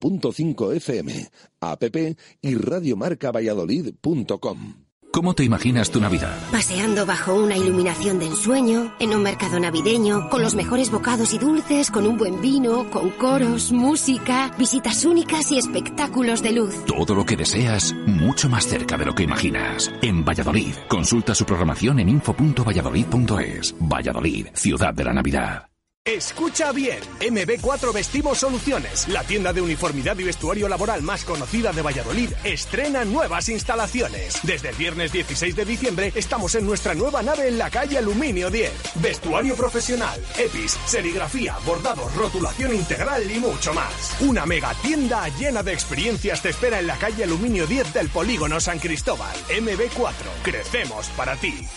101.5 FM, app y radiomarcavalladolid.com. ¿Cómo te imaginas tu Navidad? Paseando bajo una iluminación de ensueño, en un mercado navideño, con los mejores bocados y dulces, con un buen vino, con coros, música, visitas únicas y espectáculos de luz. Todo lo que deseas, mucho más cerca de lo que imaginas. En Valladolid, consulta su programación en info.valladolid.es. Valladolid, ciudad de la Navidad. Escucha bien, MB4 Vestimos Soluciones, la tienda de uniformidad y vestuario laboral más conocida de Valladolid, estrena nuevas instalaciones. Desde el viernes 16 de diciembre estamos en nuestra nueva nave en la calle Aluminio 10. Vestuario profesional, EPIs, serigrafía, bordados, rotulación integral y mucho más. Una mega tienda llena de experiencias te espera en la calle Aluminio 10 del Polígono San Cristóbal. MB4, crecemos para ti.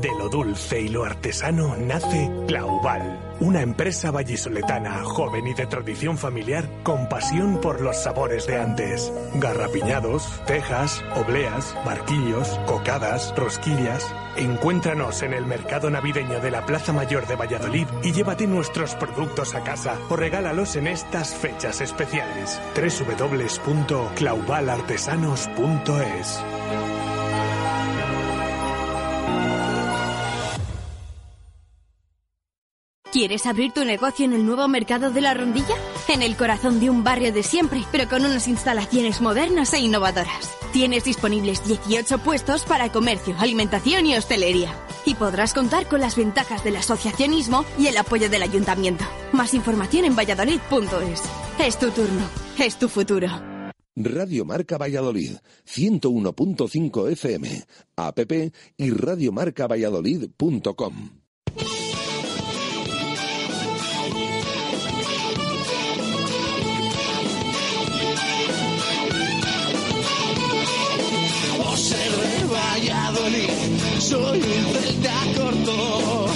De lo dulce y lo artesano nace Clauval, una empresa vallisoletana joven y de tradición familiar con pasión por los sabores de antes. Garrapiñados, tejas, obleas, barquillos, cocadas, rosquillas. Encuéntranos en el mercado navideño de la Plaza Mayor de Valladolid y llévate nuestros productos a casa o regálalos en estas fechas especiales. www.clauvalartesanos.es ¿Quieres abrir tu negocio en el nuevo mercado de la Rondilla? En el corazón de un barrio de siempre, pero con unas instalaciones modernas e innovadoras. Tienes disponibles 18 puestos para comercio, alimentación y hostelería. Y podrás contar con las ventajas del asociacionismo y el apoyo del ayuntamiento. Más información en valladolid.es. Es tu turno, es tu futuro. Radio Marca Valladolid, 101.5 FM, app y radiomarcavalladolid.com. Soy un celta corto.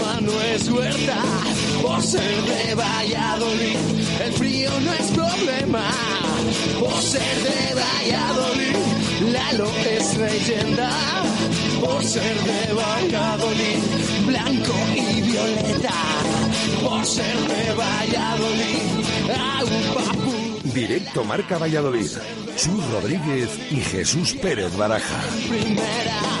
balonmano es huerta. Por ser de Valladolid, el frío no es problema. Por ser de Valladolid, Lalo es leyenda. Por ser de Valladolid, blanco y violeta. Por ser de Valladolid, au. Directo Marca Valladolid. Chus Rodríguez y Jesús Pérez Baraja. Primera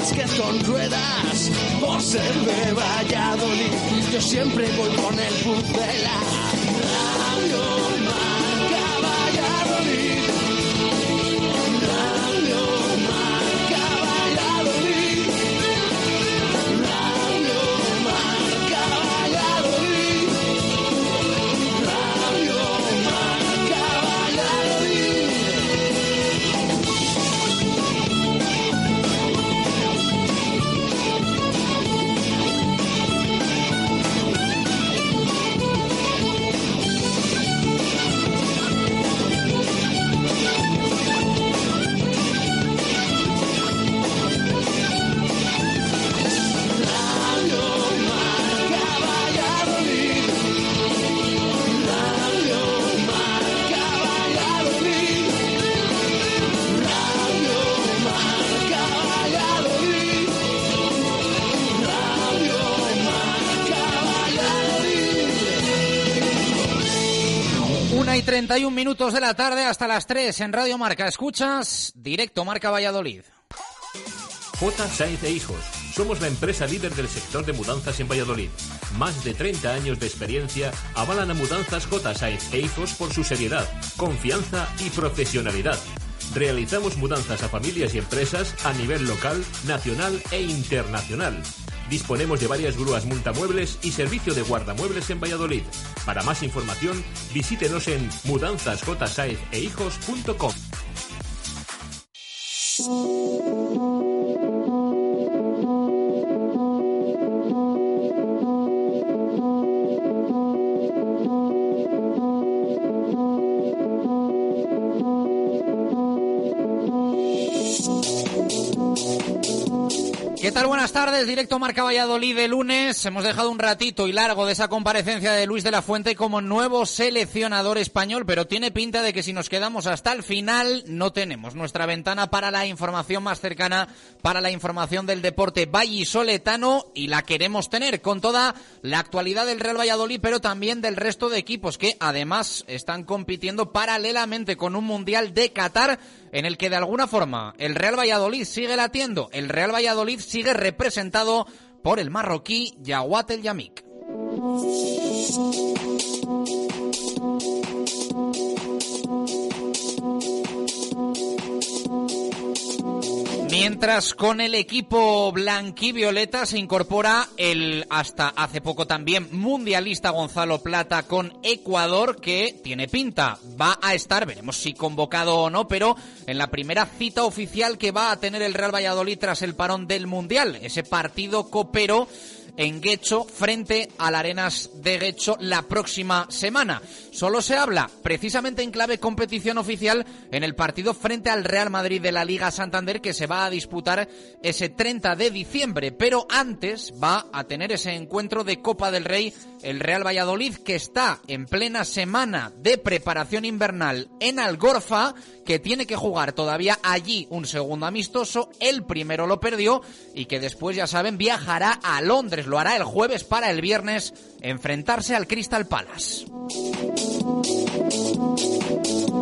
y básquet con ruedas. Por ser de Valladolid, yo siempre voy con el pucela. 41 minutos de la tarde hasta las 3 en Radio Marca. Escuchas directo Marca Valladolid. J. Sainz e Hijos. Somos la empresa líder del sector de mudanzas en Valladolid. Más de 30 años de experiencia avalan a Mudanzas J. Sainz e Hijos por su seriedad, confianza y profesionalidad. Realizamos mudanzas a familias y empresas a nivel local, nacional e internacional. Disponemos de varias grúas multamuebles y servicio de guardamuebles en Valladolid. Para más información, visítenos en mudanzasjsaezehijos.com. ¿Qué tal? Buenas tardes, directo Marca Valladolid de lunes. Hemos dejado un ratito y largo de esa comparecencia de Luis de la Fuente como nuevo seleccionador español, pero tiene pinta de que si nos quedamos hasta el final no tenemos nuestra ventana para la información más cercana, para la información del deporte vallisoletano y la queremos tener con toda la actualidad del Real Valladolid, pero también del resto de equipos que además están compitiendo paralelamente con un Mundial de Qatar en el que de alguna forma el Real Valladolid sigue latiendo, el Real Valladolid sigue representado por el marroquí Yawat El Yamik. Mientras con el equipo blanquivioleta se incorpora el hasta hace poco también mundialista Gonzalo Plata con Ecuador que tiene pinta, va a estar, veremos si convocado o no, pero en la primera cita oficial que va a tener el Real Valladolid tras el parón del Mundial, ese partido copero en Guecho frente al Arenas de Guecho la próxima semana. Solo se habla precisamente en clave competición oficial en el partido frente al Real Madrid de la Liga Santander que se va a disputar ese 30 de diciembre, pero antes va a tener ese encuentro de Copa del Rey el Real Valladolid que está en plena semana de preparación invernal en Algorfa que tiene que jugar todavía allí un segundo amistoso, el primero lo perdió y que después ya saben viajará a Londres, lo hará el jueves para el viernes enfrentarse al Crystal Palace.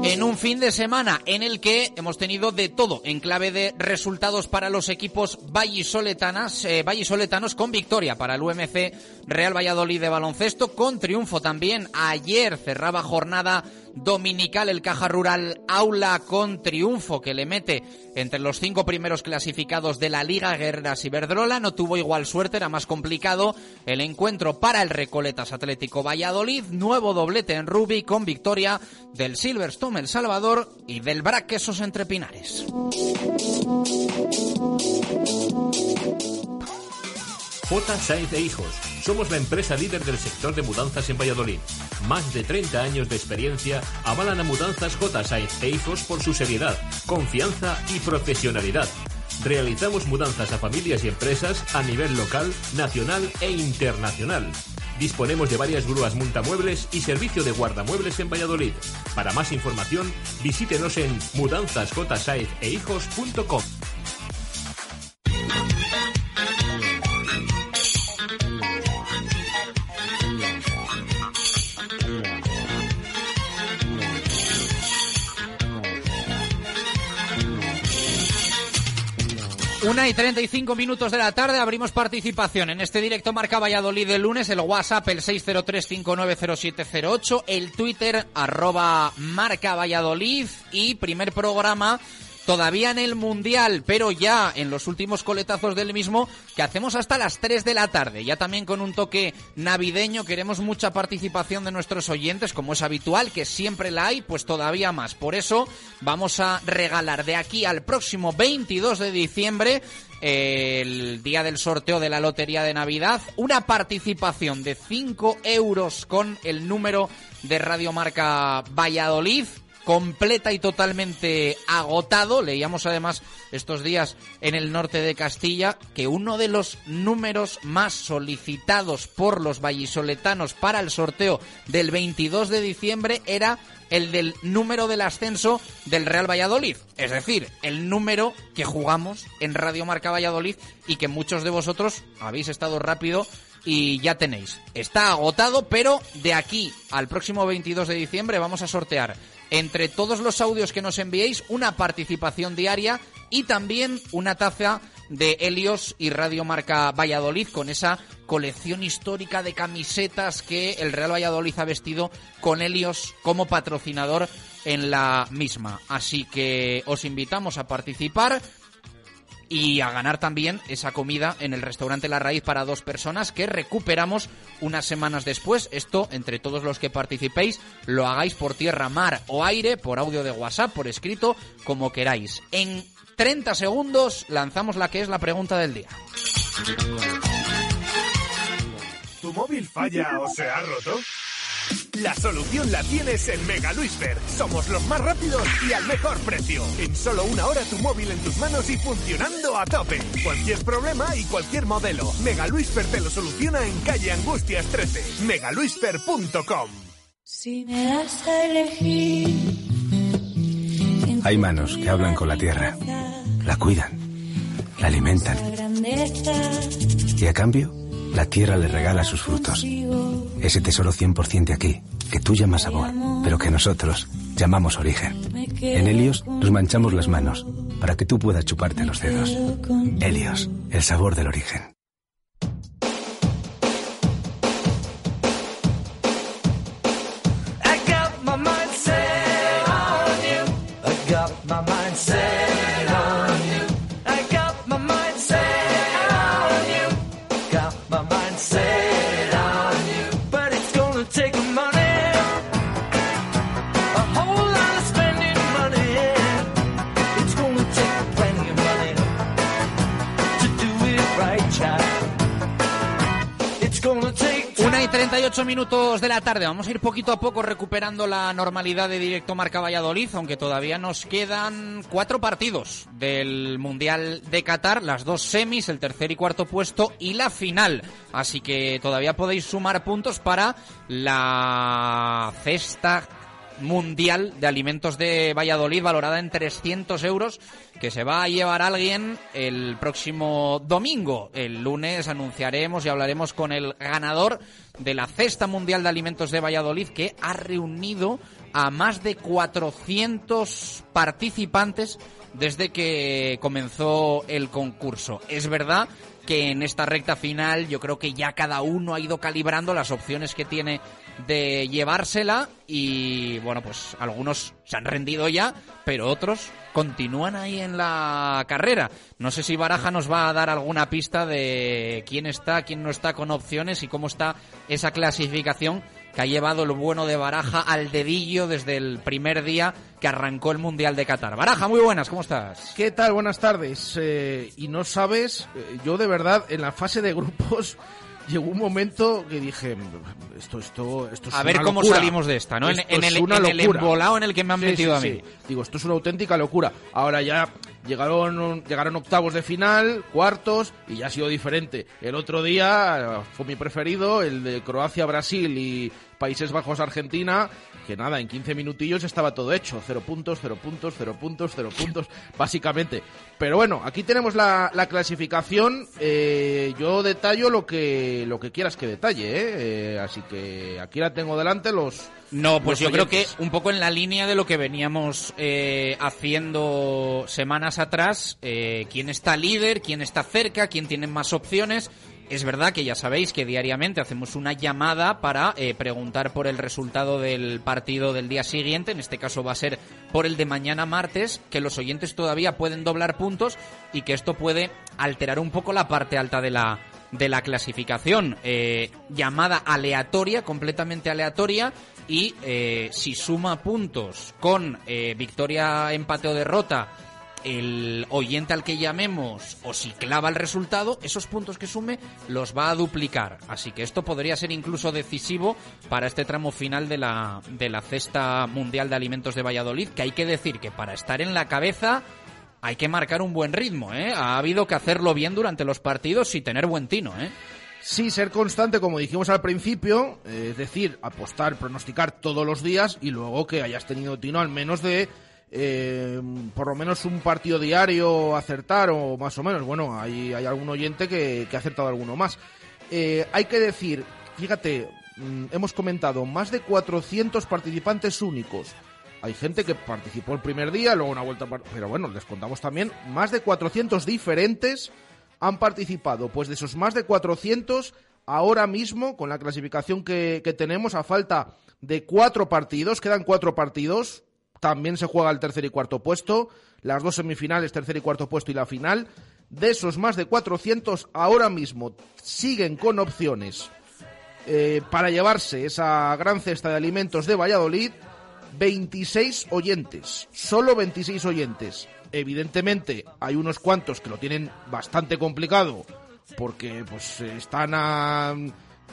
En un fin de semana en el que hemos tenido de todo en clave de resultados para los equipos vallisoletanas, eh, vallisoletanos con victoria para el UMC Real Valladolid de baloncesto, con triunfo también. Ayer cerraba jornada dominical el Caja Rural Aula con triunfo que le mete entre los cinco primeros clasificados de la Liga Guerreras Iberdrola. No tuvo igual suerte, era más complicado el encuentro para el Recoletas Atlético Valladolid. Nuevo doblete en Ruby con victoria del Silverstone El Salvador y del Braquesos Entre Pinares. J. Sainz e Hijos. Somos la empresa líder del sector de mudanzas en Valladolid. Más de 30 años de experiencia avalan a Mudanzas J. Sainz e Hijos por su seriedad, confianza y profesionalidad. Realizamos mudanzas a familias y empresas a nivel local, nacional e internacional. Disponemos de varias grúas multamuebles y servicio de guardamuebles en Valladolid. Para más información, visítenos en mudanzasjsaezehijos.com. Una y 35 minutos de la tarde abrimos participación en este directo Marca Valladolid del lunes, el WhatsApp el 603590708, el Twitter arroba Marca Valladolid y primer programa todavía en el Mundial, pero ya en los últimos coletazos del mismo, que hacemos hasta las 3 de la tarde. Ya también con un toque navideño, queremos mucha participación de nuestros oyentes, como es habitual, que siempre la hay, pues todavía más. Por eso vamos a regalar de aquí al próximo 22 de diciembre el día del sorteo de la Lotería de Navidad, una participación de 5 euros con el número de Radiomarca Valladolid completa y totalmente agotado. Leíamos además estos días en el norte de Castilla que uno de los números más solicitados por los vallisoletanos para el sorteo del 22 de diciembre era el del número del ascenso del Real Valladolid. Es decir, el número que jugamos en Radio Marca Valladolid y que muchos de vosotros habéis estado rápido y ya tenéis. Está agotado, pero de aquí al próximo 22 de diciembre vamos a sortear entre todos los audios que nos enviéis una participación diaria y también una taza de Helios y Radio Marca Valladolid con esa colección histórica de camisetas que el Real Valladolid ha vestido con Helios como patrocinador en la misma. Así que os invitamos a participar y a ganar también esa comida en el restaurante La Raíz para dos personas que recuperamos unas semanas después. Esto, entre todos los que participéis, lo hagáis por tierra, mar o aire, por audio de WhatsApp, por escrito, como queráis. En 30 segundos lanzamos la que es la pregunta del día. ¿Tu móvil falla o se ha roto? La solución la tienes en Mega Luisfer. Somos los más rápidos y al mejor precio. En solo una hora tu móvil en tus manos y funcionando a tope. Cualquier problema y cualquier modelo. Mega Luisfer te lo soluciona en calle Angustias 13. megaluisfer.com. Si me das a elegir. Hay manos que hablan con la tierra, la cuidan, la alimentan y a cambio la tierra le regala sus frutos. Ese tesoro 100% de aquí, que tú llamas sabor, pero que nosotros llamamos origen. En Helios nos manchamos las manos para que tú puedas chuparte los dedos. Helios, el sabor del origen. 38 minutos de la tarde. Vamos a ir poquito a poco recuperando la normalidad de directo Marca Valladolid, aunque todavía nos quedan cuatro partidos del Mundial de Qatar, las dos semis, el tercer y cuarto puesto y la final. Así que todavía podéis sumar puntos para la cesta mundial de alimentos de Valladolid valorada en 300 euros que se va a llevar alguien el próximo domingo. El lunes anunciaremos y hablaremos con el ganador de la cesta mundial de alimentos de Valladolid que ha reunido a más de 400 participantes desde que comenzó el concurso. Es verdad que en esta recta final yo creo que ya cada uno ha ido calibrando las opciones que tiene de llevársela y bueno, pues algunos se han rendido ya, pero otros continúan ahí en la carrera. No sé si Baraja nos va a dar alguna pista de quién está, quién no está con opciones y cómo está esa clasificación que ha llevado el bueno de Baraja al dedillo desde el primer día que arrancó el Mundial de Qatar. Baraja, muy buenas, ¿cómo estás? ¿Qué tal? Buenas tardes. Eh, y no sabes, eh, yo de verdad en la fase de grupos llegó un momento que dije, esto, esto, esto es A una ver cómo locura. salimos de esta, ¿no? En, Esto en es el, una en el embolado en el que me han Sí, metido sí, a mí. sí. Digo, esto es una auténtica locura. Ahora ya llegaron, llegaron octavos de final, cuartos, y ya ha sido diferente. El otro día eh, fue mi preferido, el de Croacia, Brasil y Países Bajos, Argentina, que nada, en 15 minutillos estaba todo hecho. Cero puntos, cero puntos, cero puntos, cero puntos, básicamente. Pero bueno, aquí tenemos la, la clasificación. eh, yo detallo lo que, lo que quieras que detalle, ¿eh? Eh, Así que aquí la tengo delante, los... No, pues yo creo que un poco en la línea de lo que veníamos eh, haciendo semanas atrás, eh, quién está líder, quién está cerca, quién tiene más opciones. Es verdad que ya sabéis que diariamente hacemos una llamada para eh, preguntar por el resultado del partido del día siguiente, en este caso va a ser por el de mañana martes, que los oyentes todavía pueden doblar puntos y que esto puede alterar un poco la parte alta de la, de la clasificación. Eh, llamada aleatoria, completamente aleatoria, y eh, si suma puntos con victoria, empate o derrota el oyente al que llamemos o si clava el resultado, esos puntos que sume los va a duplicar. Así que esto podría ser incluso decisivo para este tramo final de la, de la cesta mundial de alimentos de Valladolid, que hay que decir que para estar en la cabeza hay que marcar un buen ritmo, ¿eh? Ha habido que hacerlo bien durante los partidos y tener buen tino, ¿eh? Sí, ser constante, como dijimos al principio, eh, es decir, apostar, pronosticar todos los días y luego que hayas tenido tino al menos de eh, por lo menos un partido diario acertar o más o menos. Bueno, hay, hay algún oyente que, ha acertado alguno más. Eh, hay que decir, fíjate, mm, hemos comentado más de 400 participantes únicos. Hay gente que participó el primer día, luego una vuelta, pero bueno, les contamos también, más de 400 diferentes han participado. Pues de esos más de 400, ahora mismo, con la clasificación que, que tenemos, a falta de cuatro partidos, quedan cuatro partidos, también se juega el tercer y cuarto puesto, las dos semifinales, tercer y cuarto puesto y la final. De esos más de 400, ahora mismo siguen con opciones eh, para llevarse esa gran cesta de alimentos de Valladolid 26 oyentes, solo 26 oyentes. Evidentemente hay unos cuantos que lo tienen bastante complicado porque pues están a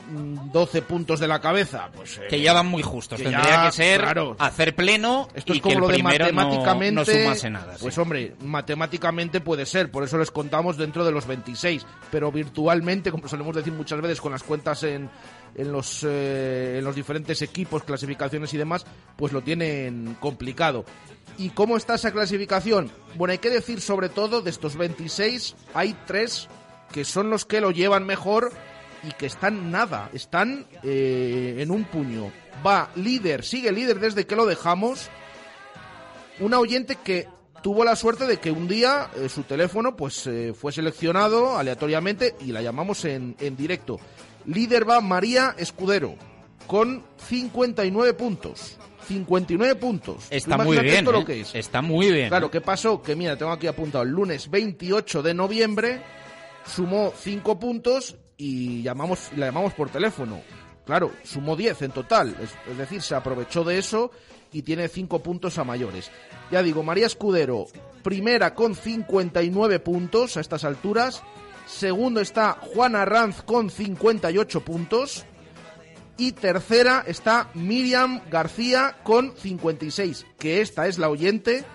12 puntos de la cabeza, pues eh, Que ya van muy justos. que Tendría ya, que ser claro. hacer pleno Esto y es como que el lo de no, matemáticamente. no sumase nada. sí. Pues hombre, matemáticamente puede ser, por eso les contamos dentro de los 26, pero virtualmente, como solemos decir muchas veces con las cuentas en, en los eh, en los diferentes equipos, clasificaciones y demás, pues lo tienen complicado. ¿Y cómo está esa clasificación? Bueno, hay que decir sobre todo de estos 26 hay tres que son los que lo llevan mejor y que están nada, están eh, en un puño. Va líder, sigue líder desde que lo dejamos. Una oyente que tuvo la suerte de que un día eh, su teléfono pues eh, fue seleccionado aleatoriamente y la llamamos en, en directo. Líder va María Escudero con 59 puntos. 59 puntos. Está muy bien. esto lo ¿eh? que es. Está muy bien. Claro, ¿qué pasó? Que mira, tengo aquí apuntado el lunes 28 de noviembre, sumó 5 puntos y llamamos, la llamamos por teléfono. Claro, sumó 10 en total, es, decir, se aprovechó de eso y tiene 5 puntos a mayores. Ya digo, María Escudero, primera con 59 puntos a estas alturas. Segundo está Juana Ranz con 58 puntos. Y tercera está Miriam García con 56, que esta es la oyente,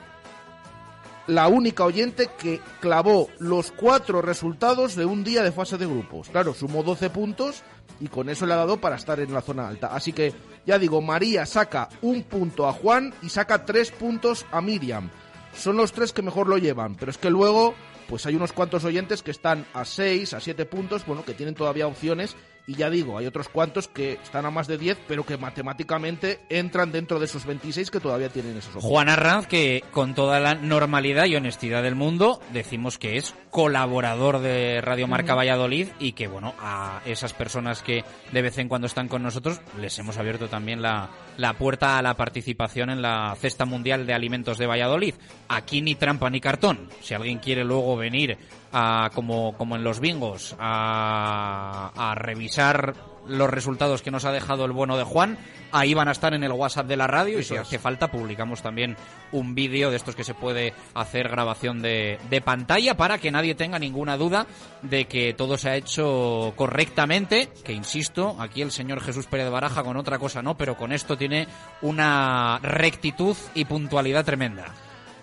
la única oyente que clavó los cuatro resultados de un día de fase de grupos. Claro, sumó 12 puntos y con eso le ha dado para estar en la zona alta. Así que, ya digo, María saca un punto a Juan y saca tres puntos a Miriam. Son los tres que mejor lo llevan, pero es que luego, pues hay unos cuantos oyentes que están a 6, a 7 puntos, bueno, que tienen todavía opciones. Y ya digo, hay otros cuantos que están a más de 10, pero que matemáticamente entran dentro de esos 26 que todavía tienen esos opciones. Juan Arranz, que con toda la normalidad y honestidad del mundo, decimos que es colaborador de Radio Marca. Valladolid y que, bueno, a esas personas que de vez en cuando están con nosotros, les hemos abierto también la, la puerta a la participación en la Cesta Mundial de Alimentos de Valladolid. Aquí ni trampa ni cartón. Si alguien quiere luego venir a, como, como en los bingos, a, a revisar los resultados que nos ha dejado el bueno de Juan, ahí van a estar en el WhatsApp de la radio y si hace falta publicamos también un vídeo de estos que se puede hacer grabación de, de pantalla para que nadie tenga ninguna duda de que todo se ha hecho correctamente, que insisto, aquí el señor Jesús Pérez de Baraja con otra cosa no, pero con esto tiene una rectitud y puntualidad tremenda.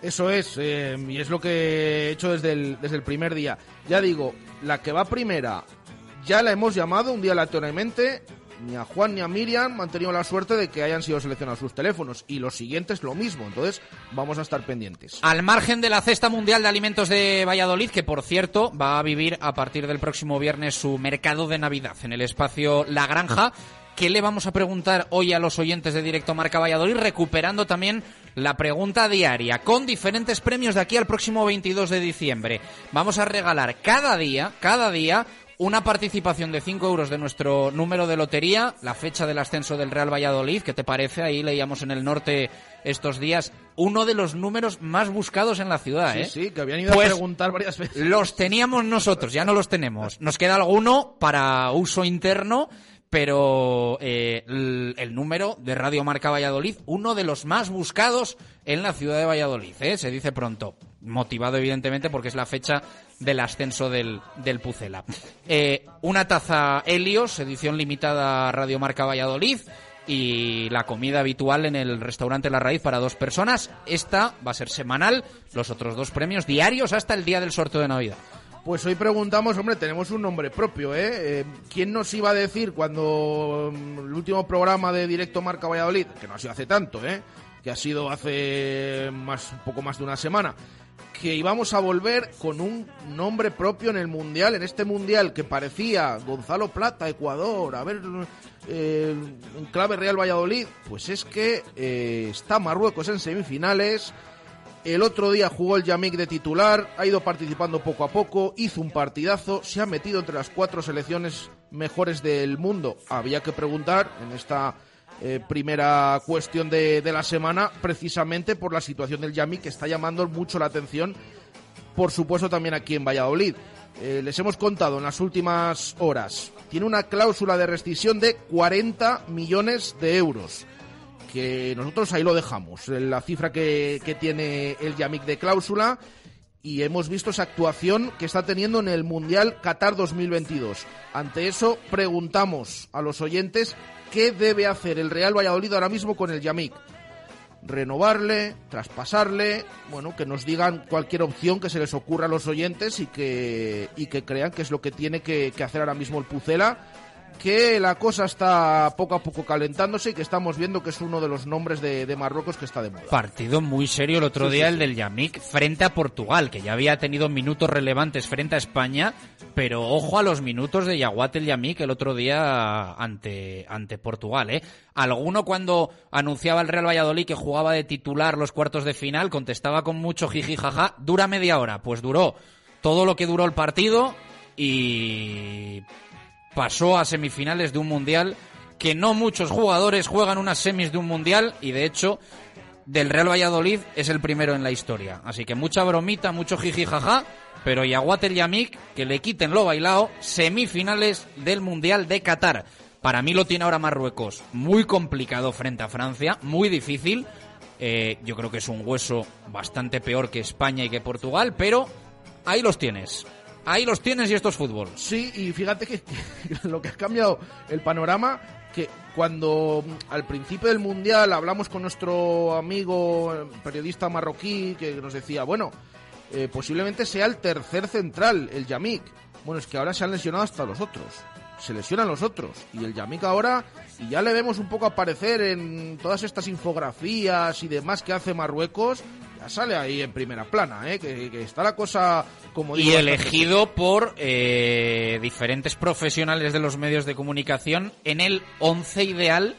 Eso es, eh, y es lo que he hecho desde el, desde el primer día. Ya digo, la que va primera, ya la hemos llamado un día aleatoriamente. Ni a Juan ni a Miriam han tenido la suerte de que hayan sido seleccionados sus teléfonos. Y los siguientes lo mismo. Entonces, vamos a estar pendientes. Al margen de la cesta mundial de alimentos de Valladolid, que por cierto va a vivir a partir del próximo viernes su mercado de Navidad en el espacio La Granja. ¿Qué le vamos a preguntar hoy a los oyentes de Directo Marca Valladolid? Recuperando también la pregunta diaria, con diferentes premios de aquí al próximo 22 de diciembre. Vamos a regalar cada día, cada día, una participación de 5 euros de nuestro número de lotería, la fecha del ascenso del Real Valladolid, ¿qué te parece? Ahí leíamos en el norte estos días uno de los números más buscados en la ciudad, Sí, ¿eh? sí, que habían ido Pues a preguntar varias veces. Los teníamos nosotros, ya no los tenemos. Nos queda alguno para uso interno, pero eh, el, número de Radio Marca Valladolid, uno de los más buscados en la ciudad de Valladolid, ¿eh? se dice pronto. Motivado, evidentemente, porque es la fecha del ascenso del, del Pucela. Eh, una taza Helios, edición limitada Radio Marca Valladolid y la comida habitual en el restaurante La Raíz para dos personas. Esta va a ser semanal, los otros dos premios diarios hasta el día del sorteo de Navidad. Pues hoy preguntamos, hombre, tenemos un nombre propio, ¿eh? Eh, ¿Quién nos iba a decir cuando mm, el último programa de Directo Marca Valladolid, que no ha sido hace tanto, ¿eh? Que ha sido hace más, un poco más de una semana, que íbamos a volver con un nombre propio en el Mundial, en este Mundial que parecía Gonzalo Plata, Ecuador, a ver, eh, clave Real Valladolid, pues es que eh, está Marruecos en semifinales, el otro día jugó el Yamik de titular, ha ido participando poco a poco, hizo un partidazo, se ha metido entre las cuatro selecciones mejores del mundo. Había que preguntar en esta eh, primera cuestión de, de la semana, precisamente por la situación del Yamik, que está llamando mucho la atención, por supuesto también aquí en Valladolid. Eh, les hemos contado en las últimas horas, tiene una cláusula de rescisión de 40 millones de euros que nosotros ahí lo dejamos, la cifra que, que tiene el Yamik de cláusula y hemos visto esa actuación que está teniendo en el Mundial Qatar 2022. Ante eso preguntamos a los oyentes qué debe hacer el Real Valladolid ahora mismo con el Yamik. Renovarle, traspasarle, bueno, que nos digan cualquier opción que se les ocurra a los oyentes y que, y que crean que es lo que tiene que hacer ahora mismo el Pucela que la cosa está poco a poco calentándose y que estamos viendo que es uno de los nombres de, de Marruecos que está de moda. Partido muy serio el otro Sí, día, sí, el sí. del Yamik, frente a Portugal, que ya había tenido minutos relevantes frente a España, pero ojo a los minutos de Yaguat el Yamik el otro día ante, ante Portugal, ¿eh? Alguno cuando anunciaba el Real Valladolid que jugaba de titular los cuartos de final, contestaba con mucho jiji jaja, dura media hora, pues duró todo lo que duró el partido y pasó a semifinales de un mundial que no muchos jugadores juegan unas semis de un mundial y de hecho del Real Valladolid es el primero en la historia. Así que mucha bromita, mucho jiji jaja, pero Yaguat el Yamik, que le quiten lo bailado, semifinales del Mundial de Qatar. Para mí lo tiene ahora Marruecos muy complicado frente a Francia, muy difícil. Eh, yo creo que es un hueso bastante peor que España y que Portugal, pero ahí los tienes. Ahí los tienes y esto es fútbol. Sí, y fíjate que, lo que ha cambiado el panorama, que cuando mm, al principio del Mundial hablamos con nuestro amigo eh, periodista marroquí que nos decía, bueno, eh, posiblemente sea el tercer central, el Yamik. Bueno, es que ahora se han lesionado hasta los otros. Se lesionan los otros. Y el Yamik ahora, y ya le vemos un poco aparecer en todas estas infografías y demás que hace Marruecos, ya sale ahí en primera plana, ¿eh? que está la cosa como Y digo, elegido por eh, diferentes profesionales de los medios de comunicación en el once ideal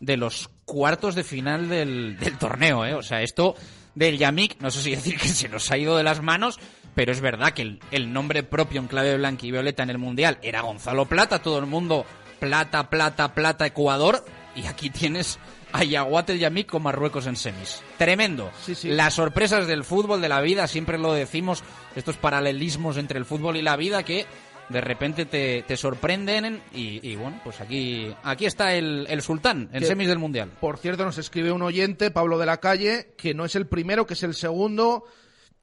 de los cuartos de final del, del torneo. ¿eh? O sea, esto del Yamik, no sé si decir que se nos ha ido de las manos, pero es verdad que el, el nombre propio en clave blanca y violeta en el Mundial era Gonzalo Plata, todo el mundo plata, plata, plata, Ecuador, y aquí tienes a Yaguat el Yamik con Marruecos en semis. Tremendo. Sí, sí. Las sorpresas del fútbol, de la vida, siempre lo decimos, estos paralelismos entre el fútbol y la vida que de repente te, te sorprenden y, y bueno, pues aquí, aquí está el, el sultán en Que- semis del Mundial. Por cierto, nos escribe un oyente, Pablo de la Calle, que no es el primero, que es el segundo.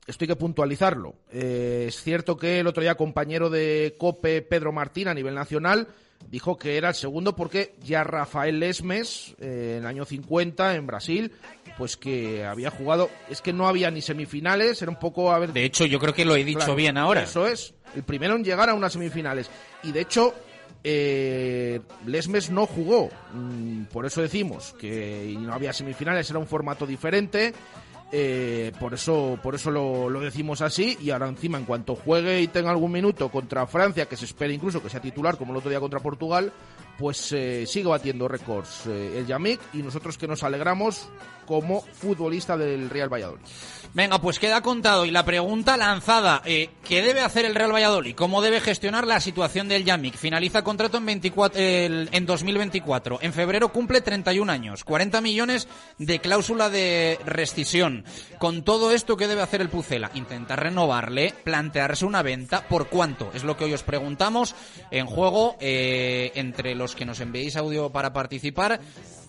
Esto hay que puntualizarlo. Eh, es cierto que el otro día compañero de COPE, Pedro Martín, a nivel nacional, dijo que era el segundo porque ya Rafael Lesmes, eh, en el año 50, en Brasil, pues que había jugado, es que no había ni semifinales, era un poco a ver... De hecho, yo creo que lo he dicho Claro, bien ahora. Eso es, el primero en llegar a unas semifinales. Y de hecho, eh, Lesmes no jugó. Mm, por eso decimos que no había semifinales, era un formato diferente. Eh, por eso, por eso lo, lo decimos así. Y ahora encima, en cuanto juegue y tenga algún minuto contra Francia, que se espera incluso que sea titular, como el otro día contra Portugal, pues eh, sigue batiendo récords eh, el Yamik y nosotros que nos alegramos como futbolista del Real Valladolid. Venga, pues queda contado. Y la pregunta lanzada, eh, ¿qué debe hacer el Real Valladolid? ¿Cómo debe gestionar la situación del Yamik? Finaliza contrato en, 24, el- en 2024. En febrero cumple 31 años. 40 millones de cláusula de rescisión. Con todo esto, ¿qué debe hacer el Pucela? Intentar renovarle, plantearse una venta. ¿Por cuánto? Es lo que hoy os preguntamos. En juego, entre los que nos enviéis audio para participar,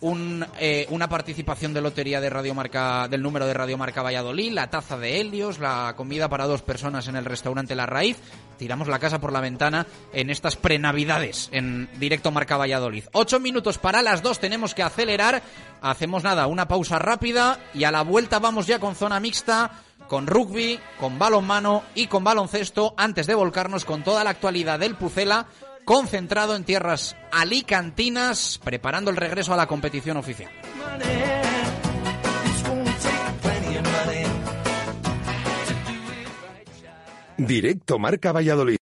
un, eh, una participación de lotería de Radio Marca, del número de Radio Marca Valladolid, la taza de Helios, la comida para dos personas en el restaurante La Raíz. Tiramos la casa por la ventana en estas prenavidades en directo Marca Valladolid. Ocho minutos para las dos, tenemos que acelerar. Hacemos nada, una pausa rápida y a la vuelta vamos ya con zona mixta con rugby, con balonmano y con baloncesto antes de volcarnos con toda la actualidad del Pucela concentrado en tierras alicantinas preparando el regreso a la competición oficial. Directo Marca Valladolid.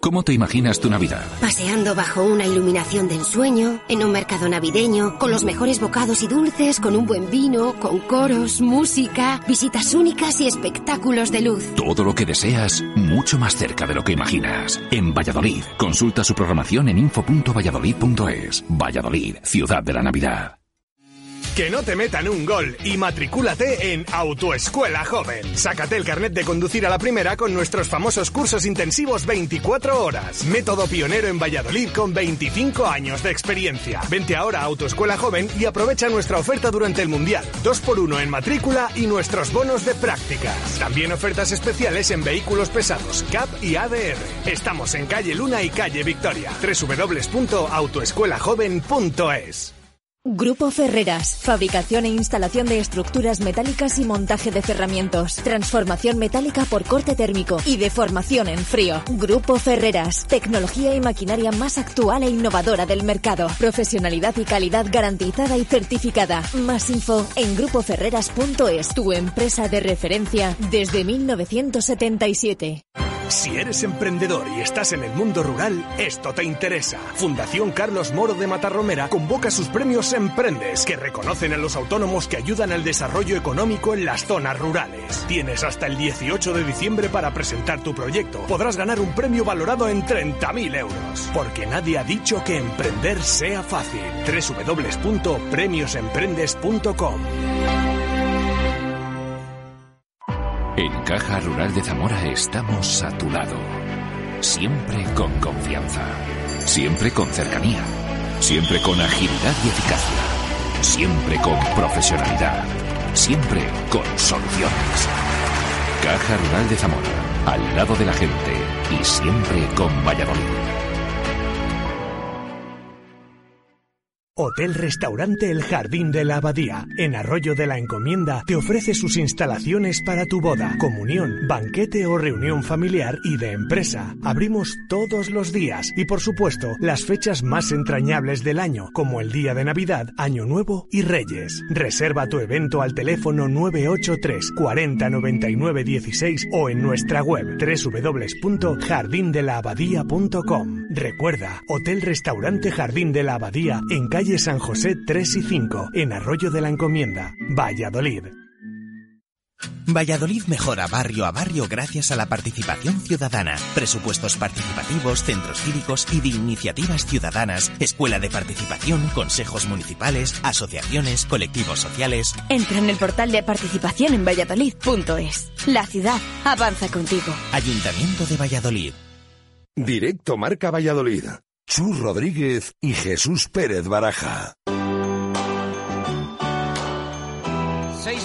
¿Cómo te imaginas tu Navidad? Paseando bajo una iluminación de ensueño, en un mercado navideño, con los mejores bocados y dulces, con un buen vino, con coros, música, visitas únicas y espectáculos de luz. Todo lo que deseas, mucho más cerca de lo que imaginas. En Valladolid, consulta su programación en info.valladolid.es. Valladolid, ciudad de la Navidad. Que no te metan un gol y matricúlate en Autoescuela Joven. Sácate el carnet de conducir a la primera con nuestros famosos cursos intensivos 24 horas. Método pionero en Valladolid con 25 años de experiencia. Vente ahora a Autoescuela Joven y aprovecha nuestra oferta durante el Mundial. 2x1 en matrícula y nuestros bonos de prácticas. También ofertas especiales en vehículos pesados, CAP y ADR. Estamos en calle Luna y calle Victoria. www.autoescuelajoven.es Grupo Ferreras, fabricación e instalación de estructuras metálicas y montaje de cerramientos, transformación metálica por corte térmico y deformación en frío. Grupo Ferreras, tecnología y maquinaria más actual e innovadora del mercado, profesionalidad y calidad garantizada y certificada. Más info en grupoferreras.es, tu empresa de referencia desde 1977. Si eres emprendedor y estás en el mundo rural, esto te interesa. Fundación Carlos Moro de Matarromera convoca sus premios Emprendes, que reconocen a los autónomos que ayudan al desarrollo económico en las zonas rurales. Tienes hasta el 18 de diciembre para presentar tu proyecto. Podrás ganar un premio valorado en 30.000 euros. Porque nadie ha dicho que emprender sea fácil. www.premiosemprendes.com En Caja Rural de Zamora estamos a tu lado. Siempre con confianza. Siempre con cercanía. Siempre con agilidad y eficacia. Siempre con profesionalidad. Siempre con soluciones. Caja Rural de Zamora. Al lado de la gente. Y siempre con Valladolid. Hotel Restaurante El Jardín de la Abadía, en Arroyo de la Encomienda, te ofrece sus instalaciones para tu boda, comunión, banquete o reunión familiar y de empresa. Abrimos todos los días y, por supuesto, las fechas más entrañables del año, como el día de Navidad, Año Nuevo y Reyes. Reserva tu evento al teléfono 983 40 99 16 o en nuestra web www.jardindelaabadía.com. Recuerda, Hotel Restaurante Jardín de la Abadía en calle San José 3 y 5, en Arroyo de la Encomienda, Valladolid. Valladolid mejora barrio a barrio gracias a la participación ciudadana, presupuestos participativos, centros cívicos y de iniciativas ciudadanas, escuela de participación, consejos municipales, asociaciones, colectivos sociales. Entra en el portal de participación en valladolid.es. La ciudad avanza contigo. Ayuntamiento de Valladolid. Directo Marca Valladolid. Chus Rodríguez y Jesús Pérez Baraja.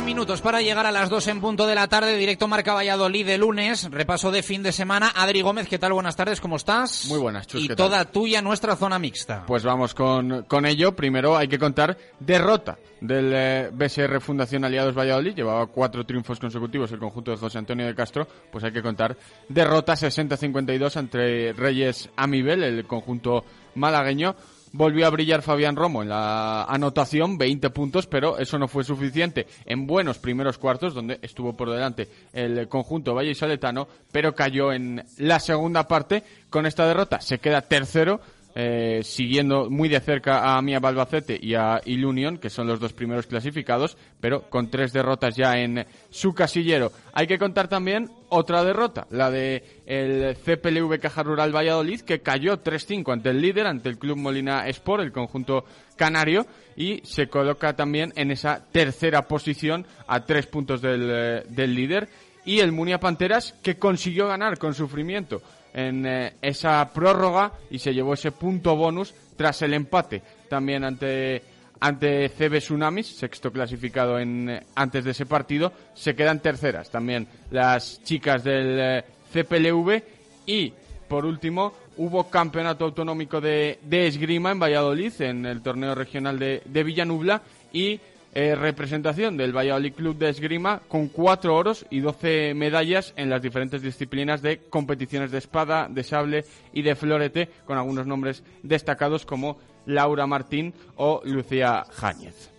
Minutos para llegar a las dos en punto de la tarde, directo Marca Valladolid de lunes, repaso de fin de semana. Adri Gómez, ¿qué tal? Buenas tardes, ¿cómo estás? Muy buenas, Chus, Y ¿qué toda tal? tuya nuestra zona mixta. Pues vamos con, con ello. Primero hay que contar derrota del eh, BSR Fundación Aliados Valladolid. Llevaba cuatro triunfos consecutivos el conjunto de José Antonio de Castro. Pues hay que contar derrota 60-52 entre Reyes Amibel, el conjunto malagueño. Volvió a brillar Fabián Romo en la anotación, 20 puntos, pero eso no fue suficiente en buenos primeros cuartos, donde estuvo por delante el conjunto Valle y Saletano, pero cayó en la segunda parte con esta derrota. Se queda tercero eh, siguiendo muy de cerca a Mia Balbacete y a Ilunion, que son los dos primeros clasificados, pero con tres derrotas ya en su casillero. Hay que contar también otra derrota, la de el CPLV Caja Rural Valladolid, que cayó 3-5 ante el líder, ante el Club Molina Sport, el conjunto canario, y se coloca también en esa tercera posición a tres puntos del, eh, del líder. Y el Munia Panteras, que consiguió ganar con sufrimiento en eh, esa prórroga y se llevó ese punto bonus tras el empate. También ante ante CB Tsunamis, sexto clasificado en, eh, antes de ese partido, se quedan terceras también las chicas del eh, CPLV y por último hubo campeonato autonómico de, de esgrima en Valladolid en el torneo regional de, de Villanubla y eh, representación del Valladolid Club de Esgrima con cuatro oros y doce medallas en las diferentes disciplinas de competiciones de espada, de sable y de florete, con algunos nombres destacados como Laura Martín o Lucía Jáñez.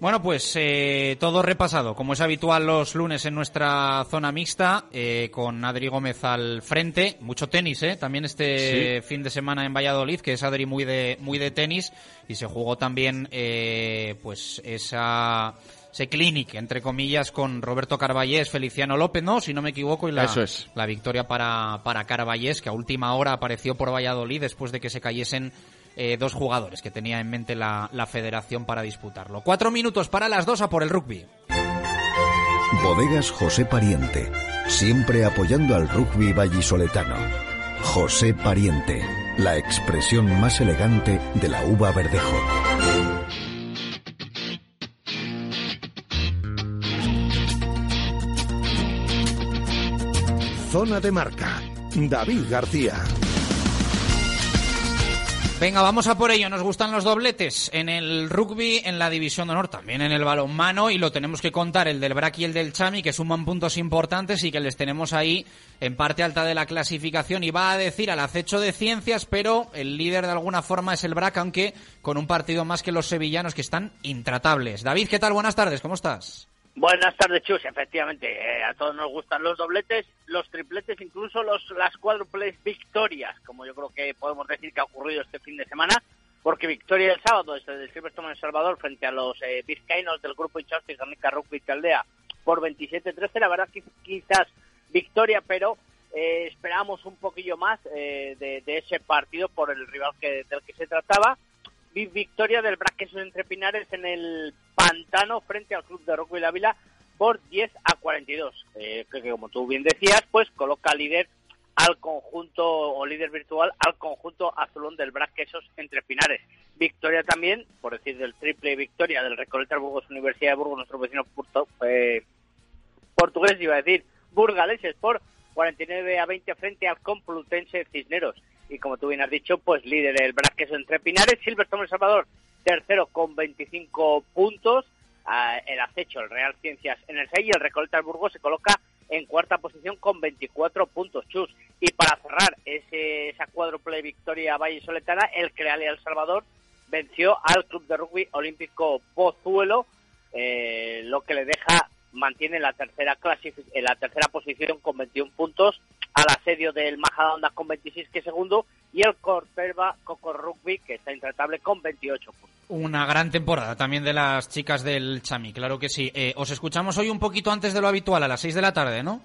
Bueno, pues eh, todo repasado, como es habitual los lunes en nuestra zona mixta, eh, con Adri Gómez al frente, mucho tenis, ¿eh? También este Sí. fin de semana en Valladolid, que es Adri muy de, muy de tenis, y se jugó también, eh, pues, esa, ese clinic, entre comillas, con Roberto Carballés, Feliciano López, ¿no? Si no me equivoco, y la, Eso es. la victoria para, para Carballés, que a última hora apareció por Valladolid después de que se cayesen eh, dos jugadores que tenía en mente la, la federación para disputarlo. Cuatro minutos para las dos a por el rugby. Bodegas José Pariente, siempre apoyando al rugby vallisoletano. José Pariente, la expresión más elegante de la uva verdejo. Zona de marca. David García. Venga, vamos a por ello. Nos gustan los dobletes en el rugby, en la división de honor, también en el balonmano y lo tenemos que contar el del Brac y el del Chami que suman puntos importantes y que les tenemos ahí en parte alta de la clasificación y va a decir al acecho de ciencias, pero el líder de alguna forma es el Brac, aunque con un partido más que los sevillanos que están intratables. David, ¿qué tal? Buenas tardes, ¿cómo estás? Buenas tardes, Chus. Efectivamente, eh, a todos nos gustan los dobletes, los tripletes, incluso los, las cuádruples victorias, como yo creo que podemos decir que ha ocurrido este fin de semana, porque victoria el sábado desde el Silverstone en El Salvador frente a los eh, vizcaínos del grupo Inchausti Garnica Rugby Caldea por 27-13. La verdad que quizás victoria, pero eh, esperábamos un poquillo más eh, de, de ese partido por el rival que, del que se trataba. Vi- victoria del Braqueso entre Pinares en el Pantano frente al Club de Rugby La Vila por 10 a 42. Eh, que como tú bien decías, pues coloca líder al conjunto o líder virtual al conjunto azulón del Braquesos entre Pinares. Victoria también, por decir del triple victoria del Recoleta Burgos Universidad de Burgos, nuestro vecino porto- eh, portugués, iba a decir, burgaleses por 49 a 20 frente al Complutense Cisneros. Y como tú bien has dicho, pues líder el Braqueso entre Pinares, Silverstone El Salvador, tercero con 25 puntos, Ah, el acecho, el Real Ciencias en el 6 y el Recoleta del Burgos se coloca en cuarta posición con 24 puntos, chus. Y para cerrar ese, esa cuádruple victoria Valle Soletana, el Creal y El Salvador venció al Club de Rugby Olímpico Pozuelo, eh, lo que le deja mantiene la tercera en la tercera posición con 21 puntos al asedio del Majadahonda con 26 que segundo y el Corperba Coco Rugby que está intratable con 28 puntos. Una gran temporada también de las chicas del Chami, claro que sí. Eh, os escuchamos hoy un poquito antes de lo habitual, a las 6 de la tarde, ¿no?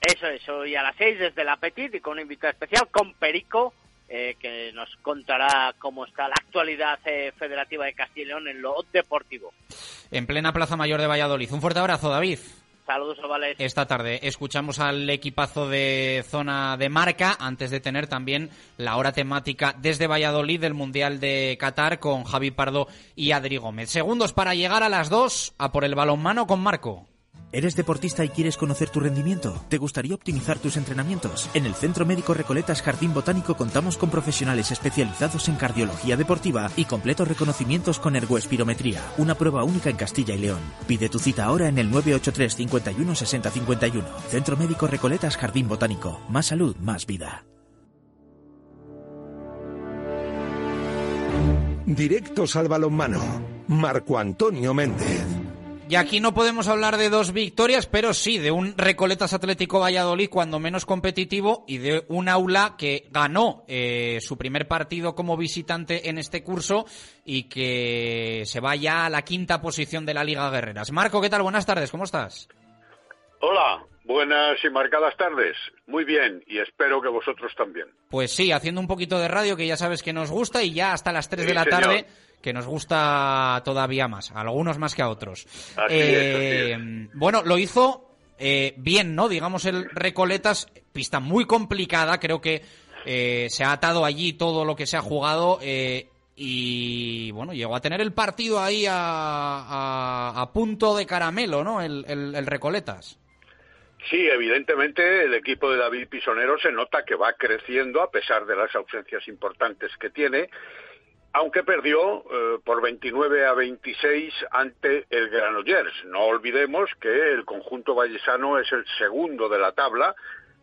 Eso es, hoy a las 6 desde la Petit y con un invitado especial con Perico eh, que nos contará cómo está la actualidad eh, federativa de Castilla y León en lo deportivo. En plena Plaza Mayor de Valladolid. Un fuerte abrazo, David. Saludos, Ovales. Esta tarde escuchamos al equipazo de zona de marca antes de tener también la hora temática desde Valladolid del Mundial de Qatar con Javi Pardo y Adri Gómez. Segundos para llegar a las dos a por el balonmano con Marco. ¿Eres deportista y quieres conocer tu rendimiento? ¿Te gustaría optimizar tus entrenamientos? En el Centro Médico Recoletas Jardín Botánico contamos con profesionales especializados en cardiología deportiva y completos reconocimientos con ergoespirometría, una prueba única en Castilla y León. Pide tu cita ahora en el 983 51 60 51. Centro Médico Recoletas Jardín Botánico. Más salud, más vida. Directos al balonmano. Marco Antonio Méndez. Y aquí no podemos hablar de dos victorias, pero sí de un Recoletas Atlético Valladolid cuando menos competitivo y de un aula que ganó eh, su primer partido como visitante en este curso y que se va ya a la quinta posición de la Liga Guerreras. Marco, ¿qué tal? Buenas tardes, ¿cómo estás? Hola, buenas y marcadas tardes. Muy bien, y espero que vosotros también. Pues sí, haciendo un poquito de radio que ya sabes que nos gusta y ya hasta las 3 de la señor. tarde que nos gusta todavía más, a algunos más que a otros. Así Eh, Bueno, lo hizo eh, bien, ¿no? Digamos el Recoletas, pista muy complicada, creo que eh, se ha atado allí todo lo que se ha jugado eh, y bueno, llegó a tener el partido ahí a, a- a punto de caramelo, ¿no? El, el- el Recoletas. Sí, evidentemente el equipo de David Pisonero se nota que va creciendo a pesar de las ausencias importantes que tiene, aunque perdió eh, por 29 a 26 ante el Granollers. No olvidemos que el conjunto vallesano es el segundo de la tabla,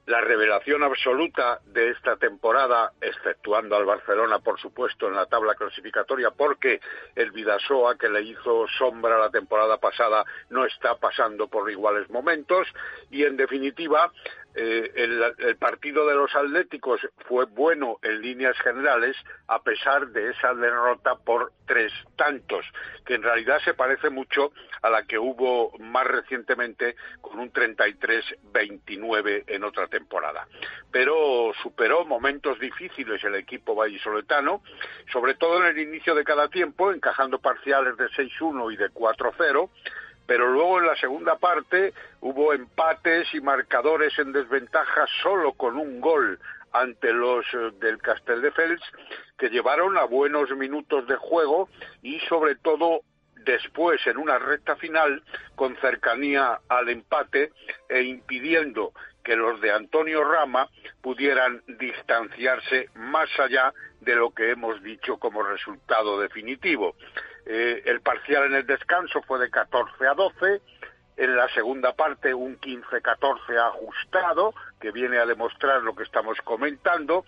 la revelación absoluta de esta temporada, exceptuando al Barcelona, por supuesto, en la tabla clasificatoria, porque el Vidasoa, que le hizo sombra la temporada pasada, no está pasando por iguales momentos. Y, en definitiva, eh, el, el partido de los Atléticos fue bueno en líneas generales, a pesar de esa derrota por tres tantos, que en realidad se parece mucho a la que hubo más recientemente con un 33-29 en otra temporada. Pero superó momentos difíciles el equipo vallisoletano, sobre todo en el inicio de cada tiempo, encajando parciales de 6-1 y de 4-0, pero luego en la segunda parte hubo empates y marcadores en desventaja solo con un gol ante los eh, del Castelldefels que llevaron a buenos minutos de juego y sobre todo después en una recta final con cercanía al empate e impidiendo que los de Antonio Rama pudieran distanciarse más allá de lo que hemos dicho como resultado definitivo. Eh, el parcial en el descanso fue de 14 a 12, en la segunda parte un 15-14 ajustado, que viene a demostrar lo que estamos comentando,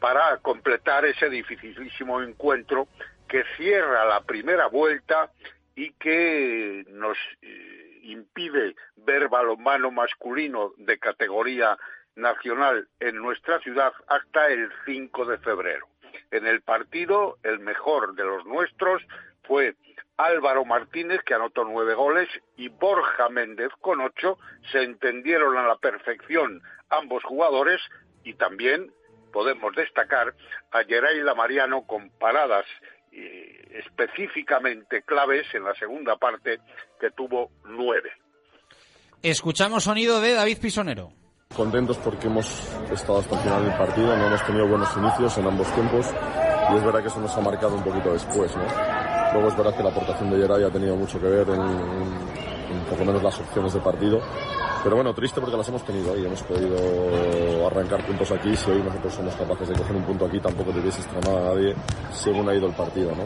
para completar ese dificilísimo encuentro que cierra la primera vuelta y que nos eh, impide ver balonmano masculino de categoría nacional en nuestra ciudad hasta el 5 de febrero. En el partido, el mejor de los nuestros fue Álvaro Martínez, que anotó nueve goles, y Borja Méndez con ocho. Se entendieron a la perfección ambos jugadores y también podemos destacar a Geraila Mariano con paradas eh, específicamente claves en la segunda parte, que tuvo nueve. Escuchamos sonido de David Pisonero. Contentos porque hemos estado hasta el final del partido, no hemos tenido buenos inicios en ambos tiempos y es verdad que eso nos ha marcado un poquito después, ¿no? Luego es verdad que la aportación de Geray ha tenido mucho que ver en, en, en por lo menos las opciones de partido, pero bueno, triste porque las hemos tenido y hemos podido arrancar puntos aquí. Si hoy nosotros somos capaces de coger un punto aquí, tampoco te hubiese estrenado a nadie según ha ido el partido, ¿no?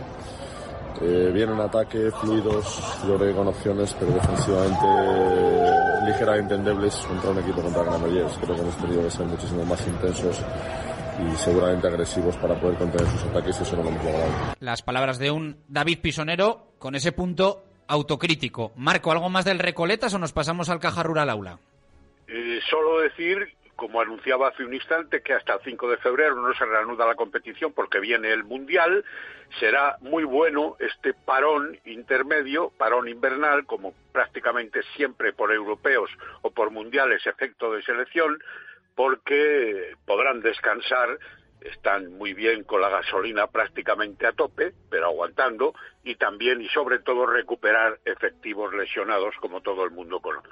Eh, en ataque, fluidos, que con opciones, pero defensivamente ligeramente endebles contra un equipo contra Granollers. Creo que hemos tenido que ser muchísimo más intensos y seguramente agresivos para poder contener sus ataques y eso no lo hemos logrado. Las palabras de un David Pisonero con ese punto autocrítico. Marco, ¿algo más del Recoletas o nos pasamos al Caja Rural Aula? Eh, solo decir, como anunciaba hace un instante, que hasta el 5 de febrero no se reanuda la competición porque viene el Mundial. Será muy bueno este parón intermedio, parón invernal, como prácticamente siempre por europeos o por mundiales efecto de selección, porque podrán descansar están muy bien con la gasolina prácticamente a tope, pero aguantando, y también y sobre todo recuperar efectivos lesionados, como todo el mundo conoce.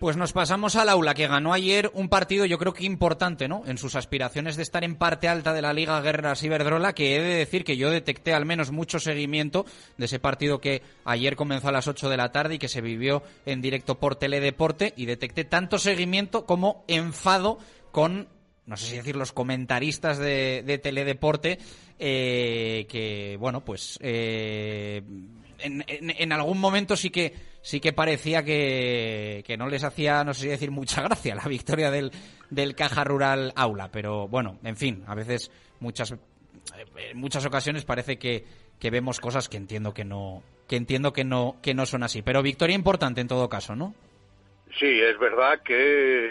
Pues nos pasamos al aula, que ganó ayer un partido yo creo que importante, ¿no? En sus aspiraciones de estar en parte alta de la Liga Guerreras Iberdrola, que he de decir que yo detecté al menos mucho seguimiento de ese partido que ayer comenzó a las 8 de la tarde y que se vivió en directo por Teledeporte, y detecté tanto seguimiento como enfado con no sé si decir los comentaristas de, de Teledeporte, eh, que, bueno, pues eh, en, en, algún momento sí que sí que parecía que, que, no les hacía, no sé si decir, mucha gracia la victoria del, del Caja Rural Aula, pero bueno, en fin, a veces muchas en muchas ocasiones parece que, que vemos cosas que entiendo que no que entiendo que no que no son así. Pero victoria importante en todo caso, ¿no? Sí, es verdad que